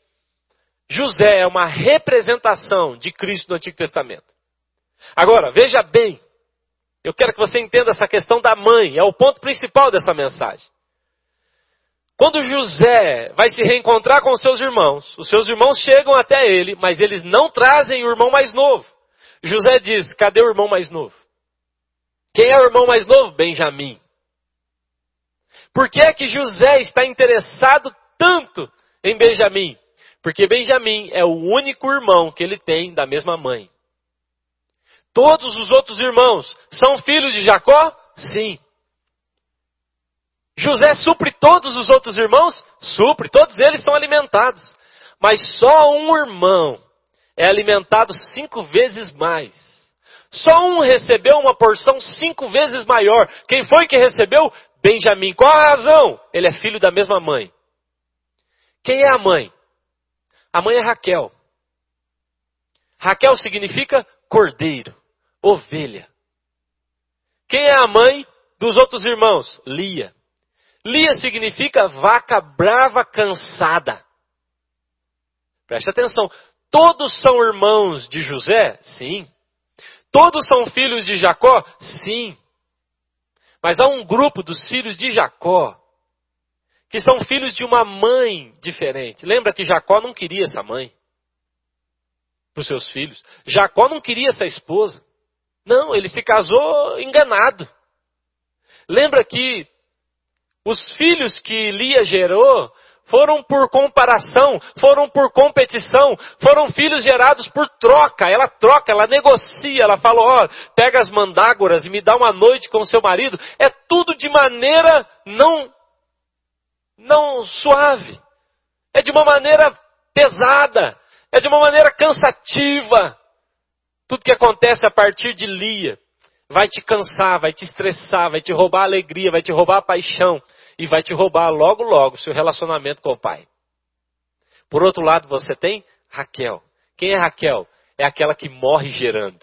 José é uma representação de Cristo no Antigo Testamento. Agora, veja bem, eu quero que você entenda essa questão da mãe, é o ponto principal dessa mensagem. Quando José vai se reencontrar com seus irmãos, os seus irmãos chegam até ele, mas eles não trazem o irmão mais novo. José diz: cadê o irmão mais novo? Quem é o irmão mais novo? Benjamim. Por que é que José está interessado tanto em Benjamim? Porque Benjamim é o único irmão que ele tem da mesma mãe. Todos os outros irmãos são filhos de Jacó? Sim. José supre todos os outros irmãos? Supre, todos eles são alimentados. Mas só um irmão é alimentado cinco vezes mais. Só um recebeu uma porção cinco vezes maior. Quem foi que recebeu? Benjamim. Qual a razão? Ele é filho da mesma mãe. Quem é a mãe? A mãe é Raquel. Raquel significa cordeiro, ovelha. Quem é a mãe dos outros irmãos? Lia. Lia significa vaca brava cansada. Preste atenção. Todos são irmãos de José? Sim. Todos são filhos de Jacó? Sim. Mas há um grupo dos filhos de Jacó que são filhos de uma mãe diferente. Lembra que Jacó não queria essa mãe para os seus filhos. Jacó não queria essa esposa. Não, ele se casou enganado. Lembra que os filhos que Lia gerou foram por comparação, foram por competição, foram filhos gerados por troca. Ela troca, ela negocia, ela fala: ó, pega as mandágoras e me dá uma noite com seu marido. É tudo de maneira não, não suave. É de uma maneira pesada. É de uma maneira cansativa. Tudo que acontece a partir de Lia vai te cansar, vai te estressar, vai te roubar a alegria, vai te roubar a paixão e vai te roubar logo, logo seu relacionamento com o pai. Por outro lado, você tem Raquel. Quem é Raquel? É aquela que morre gerando.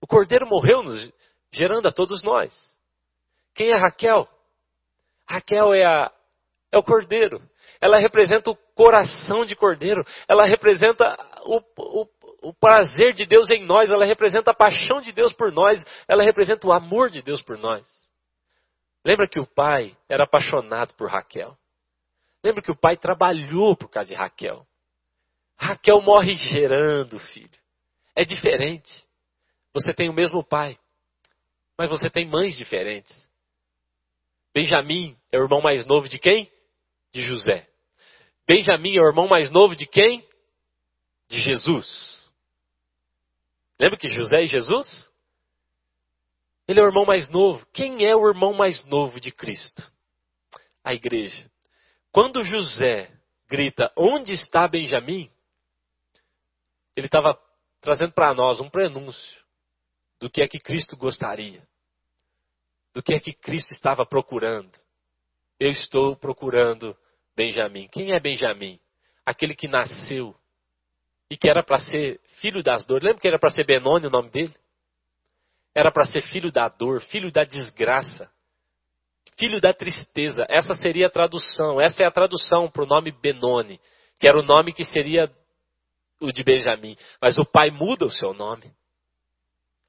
O cordeiro morreu nos, gerando a todos nós. Quem é Raquel? Raquel é, a, é o cordeiro. Ela representa o coração de cordeiro. Ela representa o, o, o prazer de Deus em nós. Ela representa a paixão de Deus por nós. Ela representa o amor de Deus por nós. Lembra que o pai era apaixonado por Raquel? Lembra que o pai trabalhou por causa de Raquel? Raquel morre gerando filho. É diferente. Você tem o mesmo pai, mas você tem mães diferentes. Benjamim é o irmão mais novo de quem? De José. Benjamim é o irmão mais novo de quem? De Jesus. Lembra que José e Jesus? Ele é o irmão mais novo. Quem é o irmão mais novo de Cristo? A igreja. Quando José grita: Onde está Benjamim? Ele estava trazendo para nós um prenúncio do que é que Cristo gostaria. do que é que Cristo estava procurando. Eu estou procurando Benjamim. Quem é Benjamim? Aquele que nasceu e que era para ser filho das dores. Lembra que era para ser Benoni o nome dele? Era para ser filho da dor, filho da desgraça, filho da tristeza. Essa seria a tradução. Essa é a tradução para o nome Benoni, que era o nome que seria o de Benjamim. Mas o pai muda o seu nome.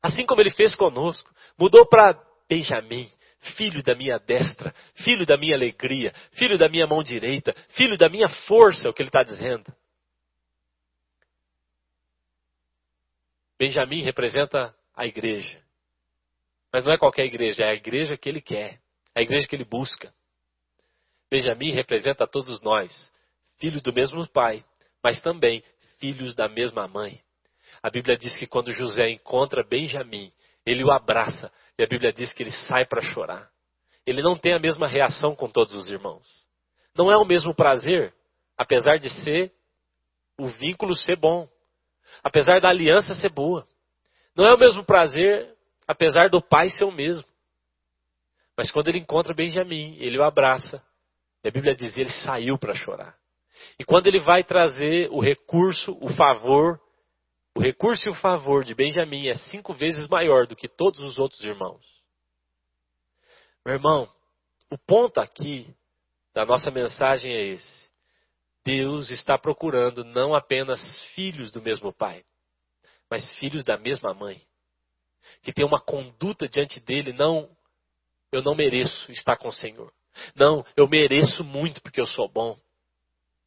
Assim como ele fez conosco. Mudou para Benjamim, filho da minha destra, filho da minha alegria, filho da minha mão direita, filho da minha força, é o que ele está dizendo. Benjamim representa a igreja. Mas não é qualquer igreja, é a igreja que ele quer, é a igreja que ele busca. Benjamim representa todos nós, filhos do mesmo pai, mas também filhos da mesma mãe. A Bíblia diz que quando José encontra Benjamim, ele o abraça, e a Bíblia diz que ele sai para chorar. Ele não tem a mesma reação com todos os irmãos. Não é o mesmo prazer, apesar de ser o vínculo ser bom, apesar da aliança ser boa. Não é o mesmo prazer, apesar do pai ser o mesmo. Mas quando ele encontra Benjamim, ele o abraça. E a Bíblia diz ele saiu para chorar. E quando ele vai trazer o recurso, o favor, o recurso e o favor de Benjamim é cinco vezes maior do que todos os outros irmãos. Meu irmão, o ponto aqui da nossa mensagem é esse. Deus está procurando não apenas filhos do mesmo pai, mas filhos da mesma mãe, que tem uma conduta diante dele, não, eu não mereço estar com o Senhor. Não, eu mereço muito porque eu sou bom.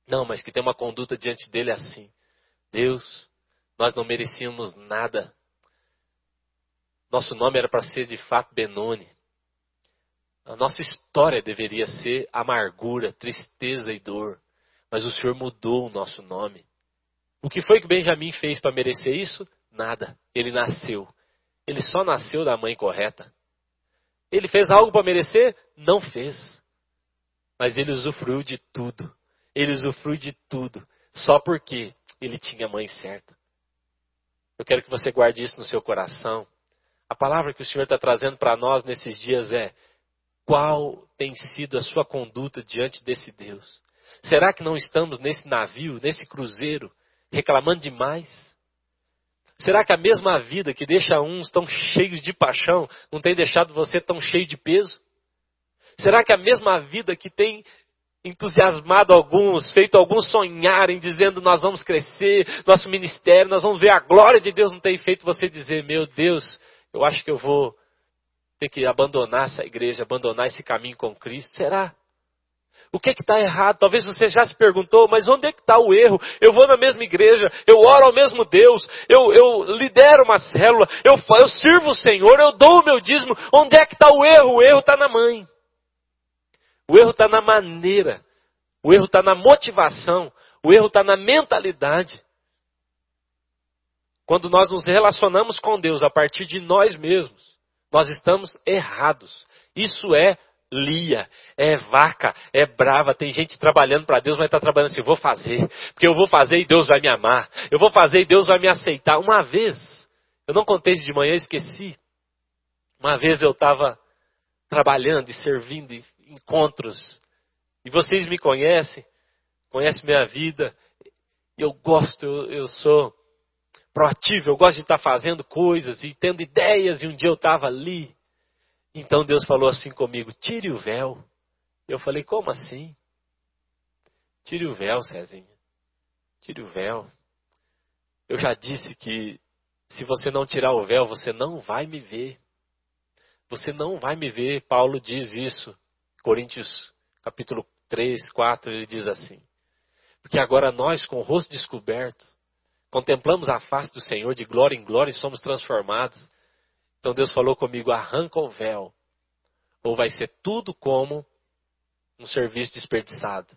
Não, mas que tem uma conduta diante dele assim. Deus, nós não merecíamos nada. Nosso nome era para ser de fato Benoni. A nossa história deveria ser amargura, tristeza e dor. Mas o Senhor mudou o nosso nome. O que foi que Benjamim fez para merecer isso? Nada. Ele nasceu. Ele só nasceu da mãe correta. Ele fez algo para merecer? Não fez. Mas ele usufruiu de tudo ele usufrui de tudo, só porque ele tinha a mãe certa. Eu quero que você guarde isso no seu coração. A palavra que o Senhor está trazendo para nós nesses dias é: qual tem sido a sua conduta diante desse Deus? Será que não estamos nesse navio, nesse cruzeiro, reclamando demais? Será que a mesma vida que deixa uns tão cheios de paixão não tem deixado você tão cheio de peso? Será que a mesma vida que tem entusiasmado alguns, feito alguns sonharem, dizendo nós vamos crescer, nosso ministério, nós vamos ver a glória de Deus, não tem feito você dizer, meu Deus, eu acho que eu vou ter que abandonar essa igreja, abandonar esse caminho com Cristo. Será? O que é está errado? Talvez você já se perguntou, mas onde é que está o erro? Eu vou na mesma igreja, eu oro ao mesmo Deus, eu, eu lidero uma célula, eu, eu sirvo o Senhor, eu dou o meu dízimo. Onde é que está o erro? O erro está na mãe. O erro está na maneira, o erro está na motivação, o erro está na mentalidade. Quando nós nos relacionamos com Deus a partir de nós mesmos, nós estamos errados. Isso é Lia, é vaca, é brava. Tem gente trabalhando para Deus, mas está trabalhando assim: vou fazer, porque eu vou fazer e Deus vai me amar. Eu vou fazer e Deus vai me aceitar. Uma vez, eu não contei de manhã, esqueci. Uma vez eu estava trabalhando e servindo encontros. E vocês me conhecem, conhecem minha vida. Eu gosto, eu, eu sou proativo, eu gosto de estar fazendo coisas e tendo ideias. E um dia eu estava ali. Então Deus falou assim comigo: tire o véu. Eu falei: como assim? Tire o véu, Cezinha. Tire o véu. Eu já disse que se você não tirar o véu, você não vai me ver. Você não vai me ver. Paulo diz isso. Coríntios capítulo 3, 4, ele diz assim: Porque agora nós, com o rosto descoberto, contemplamos a face do Senhor de glória em glória e somos transformados. Então Deus falou comigo: arranca o véu, ou vai ser tudo como um serviço desperdiçado.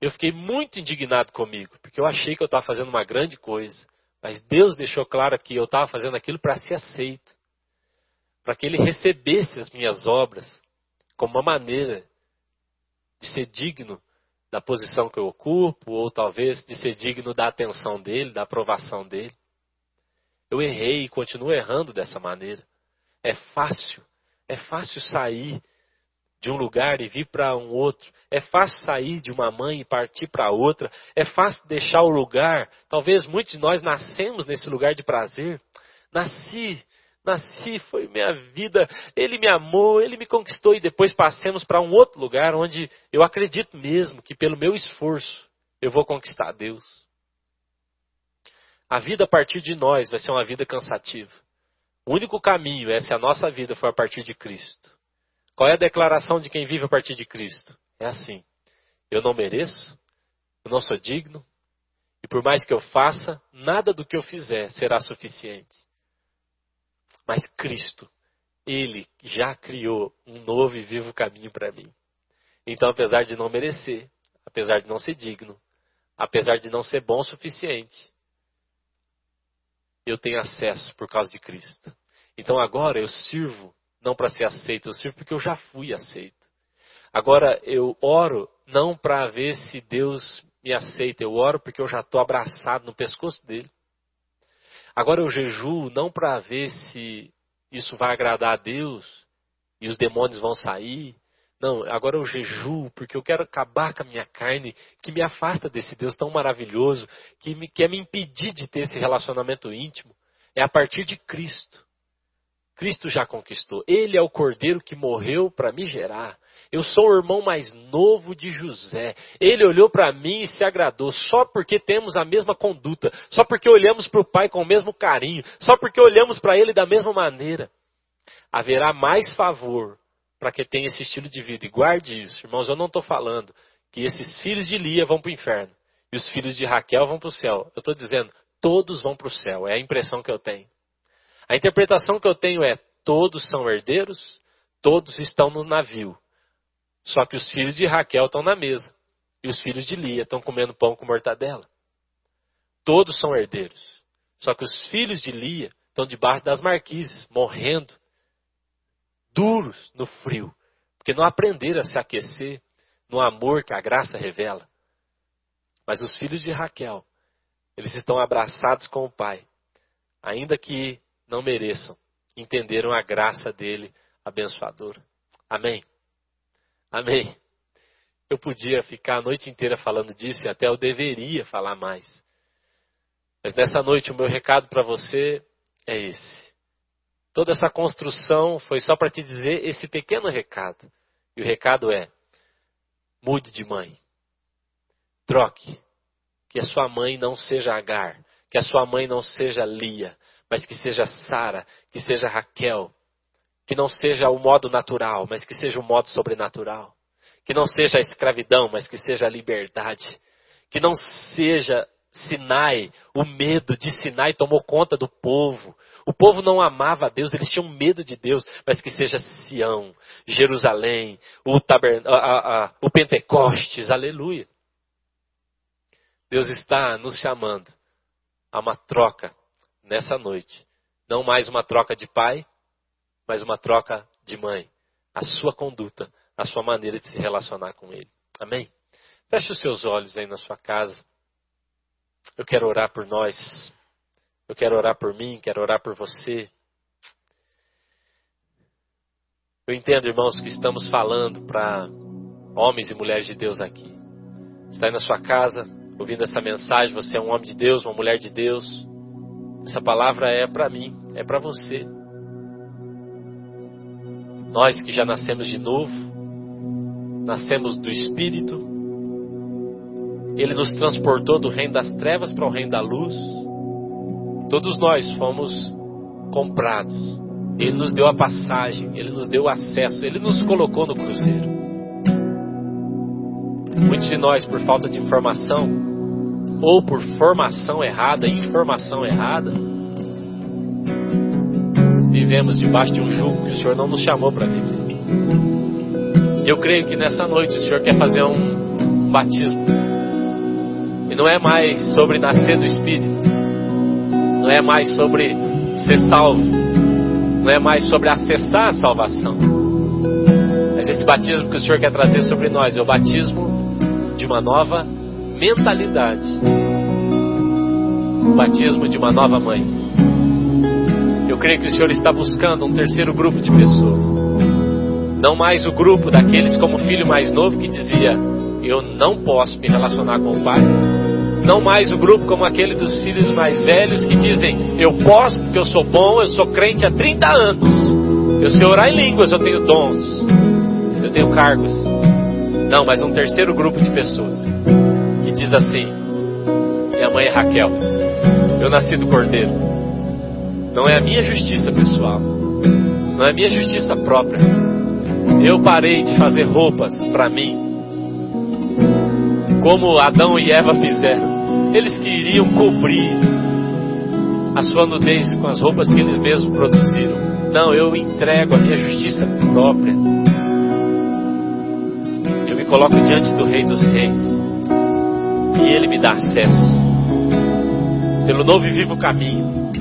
Eu fiquei muito indignado comigo, porque eu achei que eu estava fazendo uma grande coisa. Mas Deus deixou claro que eu estava fazendo aquilo para ser aceito, para que Ele recebesse as minhas obras como uma maneira de ser digno da posição que eu ocupo, ou talvez de ser digno da atenção dele, da aprovação dele. Eu errei e continuo errando dessa maneira. É fácil É fácil sair de um lugar e vir para um outro. É fácil sair de uma mãe e partir para outra. É fácil deixar o lugar. Talvez muitos de nós nascemos nesse lugar de prazer. Nasci, nasci, foi minha vida. Ele me amou, ele me conquistou e depois passemos para um outro lugar onde eu acredito mesmo que pelo meu esforço eu vou conquistar Deus. A vida a partir de nós vai ser uma vida cansativa. O único caminho é se a nossa vida for a partir de Cristo. Qual é a declaração de quem vive a partir de Cristo? É assim: eu não mereço, eu não sou digno, e por mais que eu faça, nada do que eu fizer será suficiente. Mas Cristo, Ele já criou um novo e vivo caminho para mim. Então, apesar de não merecer, apesar de não ser digno, apesar de não ser bom o suficiente, eu tenho acesso por causa de Cristo. Então agora eu sirvo não para ser aceito, eu sirvo porque eu já fui aceito. Agora eu oro não para ver se Deus me aceita, eu oro porque eu já estou abraçado no pescoço dele. Agora eu jejuo não para ver se isso vai agradar a Deus e os demônios vão sair. Não, agora eu jejuo porque eu quero acabar com a minha carne que me afasta desse Deus tão maravilhoso, que me, quer me impedir de ter esse relacionamento íntimo. É a partir de Cristo. Cristo já conquistou. Ele é o cordeiro que morreu para me gerar. Eu sou o irmão mais novo de José. Ele olhou para mim e se agradou, só porque temos a mesma conduta, só porque olhamos para o Pai com o mesmo carinho, só porque olhamos para Ele da mesma maneira. Haverá mais favor para quem tem esse estilo de vida. E guarde isso, irmãos. Eu não estou falando que esses filhos de Lia vão para o inferno e os filhos de Raquel vão para o céu. Eu estou dizendo, todos vão para o céu. É a impressão que eu tenho. A interpretação que eu tenho é: todos são herdeiros, todos estão no navio. Só que os filhos de Raquel estão na mesa. E os filhos de Lia estão comendo pão com mortadela. Todos são herdeiros. Só que os filhos de Lia estão debaixo das marquises, morrendo, duros no frio, porque não aprenderam a se aquecer no amor que a graça revela. Mas os filhos de Raquel, eles estão abraçados com o Pai, ainda que não mereçam, entenderam a graça dele abençoadora. Amém. Amém. Eu podia ficar a noite inteira falando disso e até eu deveria falar mais. Mas nessa noite o meu recado para você é esse. Toda essa construção foi só para te dizer esse pequeno recado. E o recado é: mude de mãe. Troque. Que a sua mãe não seja Agar, que a sua mãe não seja Lia, mas que seja Sara, que seja Raquel, que não seja o modo natural, mas que seja o modo sobrenatural, que não seja a escravidão, mas que seja a liberdade, que não seja Sinai, o medo de Sinai tomou conta do povo. O povo não amava a Deus, eles tinham medo de Deus, mas que seja Sião, Jerusalém, o, tabern... a, a, o Pentecostes, aleluia. Deus está nos chamando a uma troca nessa noite. Não mais uma troca de pai, mas uma troca de mãe. A sua conduta, a sua maneira de se relacionar com ele. Amém? Feche os seus olhos aí na sua casa. Eu quero orar por nós. Eu quero orar por mim, quero orar por você. Eu entendo, irmãos, que estamos falando para homens e mulheres de Deus aqui. Está aí na sua casa, ouvindo essa mensagem, você é um homem de Deus, uma mulher de Deus. Essa palavra é para mim, é para você. Nós que já nascemos de novo, nascemos do Espírito, Ele nos transportou do reino das trevas para o reino da luz. Todos nós fomos comprados. Ele nos deu a passagem, Ele nos deu o acesso, Ele nos colocou no cruzeiro. Muitos de nós, por falta de informação, ou por formação errada, informação errada, vivemos debaixo de um jugo que o Senhor não nos chamou para viver. Eu creio que nessa noite o Senhor quer fazer um batismo. E não é mais sobre nascer do Espírito, não é mais sobre ser salvo, não é mais sobre acessar a salvação. Mas esse batismo que o Senhor quer trazer sobre nós é o batismo de uma nova mentalidade. O batismo de uma nova mãe. Eu creio que o Senhor está buscando um terceiro grupo de pessoas. Não mais o grupo daqueles como filho mais novo que dizia: Eu não posso me relacionar com o pai. Não mais o grupo como aquele dos filhos mais velhos que dizem: Eu posso porque eu sou bom, eu sou crente há 30 anos. Eu sei orar em línguas, eu tenho dons, eu tenho cargos. Não, mas um terceiro grupo de pessoas que diz assim: Minha mãe é Raquel, eu nasci do cordeiro. Não é a minha justiça pessoal, não é a minha justiça própria. Eu parei de fazer roupas para mim, como Adão e Eva fizeram. Eles queriam cobrir a sua nudez com as roupas que eles mesmos produziram. Não, eu entrego a minha justiça própria. Eu me coloco diante do Rei dos Reis. E Ele me dá acesso. Pelo novo e vivo caminho.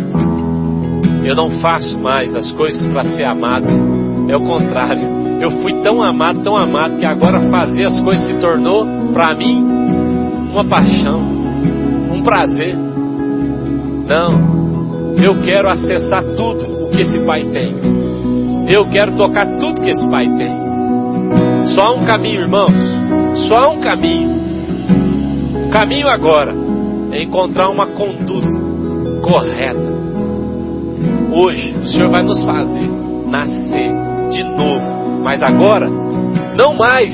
Eu não faço mais as coisas para ser amado. É o contrário. Eu fui tão amado, tão amado, que agora fazer as coisas se tornou, para mim, uma paixão, um prazer. Não. Eu quero acessar tudo que esse pai tem. Eu quero tocar tudo que esse pai tem. Só há um caminho, irmãos. Só há um caminho. O caminho agora é encontrar uma conduta correta. Hoje o Senhor vai nos fazer nascer de novo. Mas agora, não mais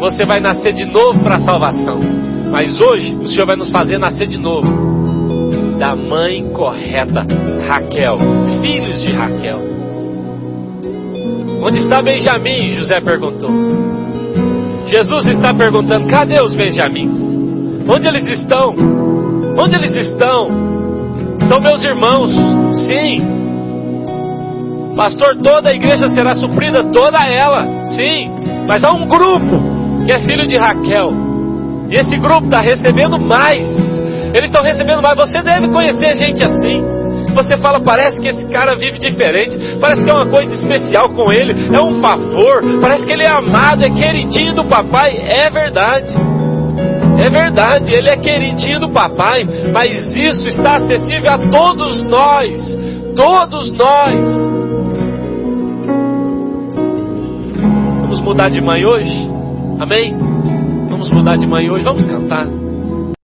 você vai nascer de novo para a salvação. Mas hoje o Senhor vai nos fazer nascer de novo da mãe correta, Raquel, filhos de Raquel. Onde está Benjamim? José perguntou. Jesus está perguntando: cadê os Benjamins? Onde eles estão? Onde eles estão? São meus irmãos, sim. Pastor, toda a igreja será suprida, toda ela, sim. Mas há um grupo que é filho de Raquel. E esse grupo está recebendo mais eles estão recebendo mais. Você deve conhecer gente assim. Você fala, parece que esse cara vive diferente, parece que é uma coisa especial com ele, é um favor, parece que ele é amado, é queridinho do papai. É verdade. É verdade, ele é queridinho do papai, mas isso está acessível a todos nós. Todos nós. Vamos mudar de mãe hoje? Amém? Vamos mudar de mãe hoje, vamos cantar.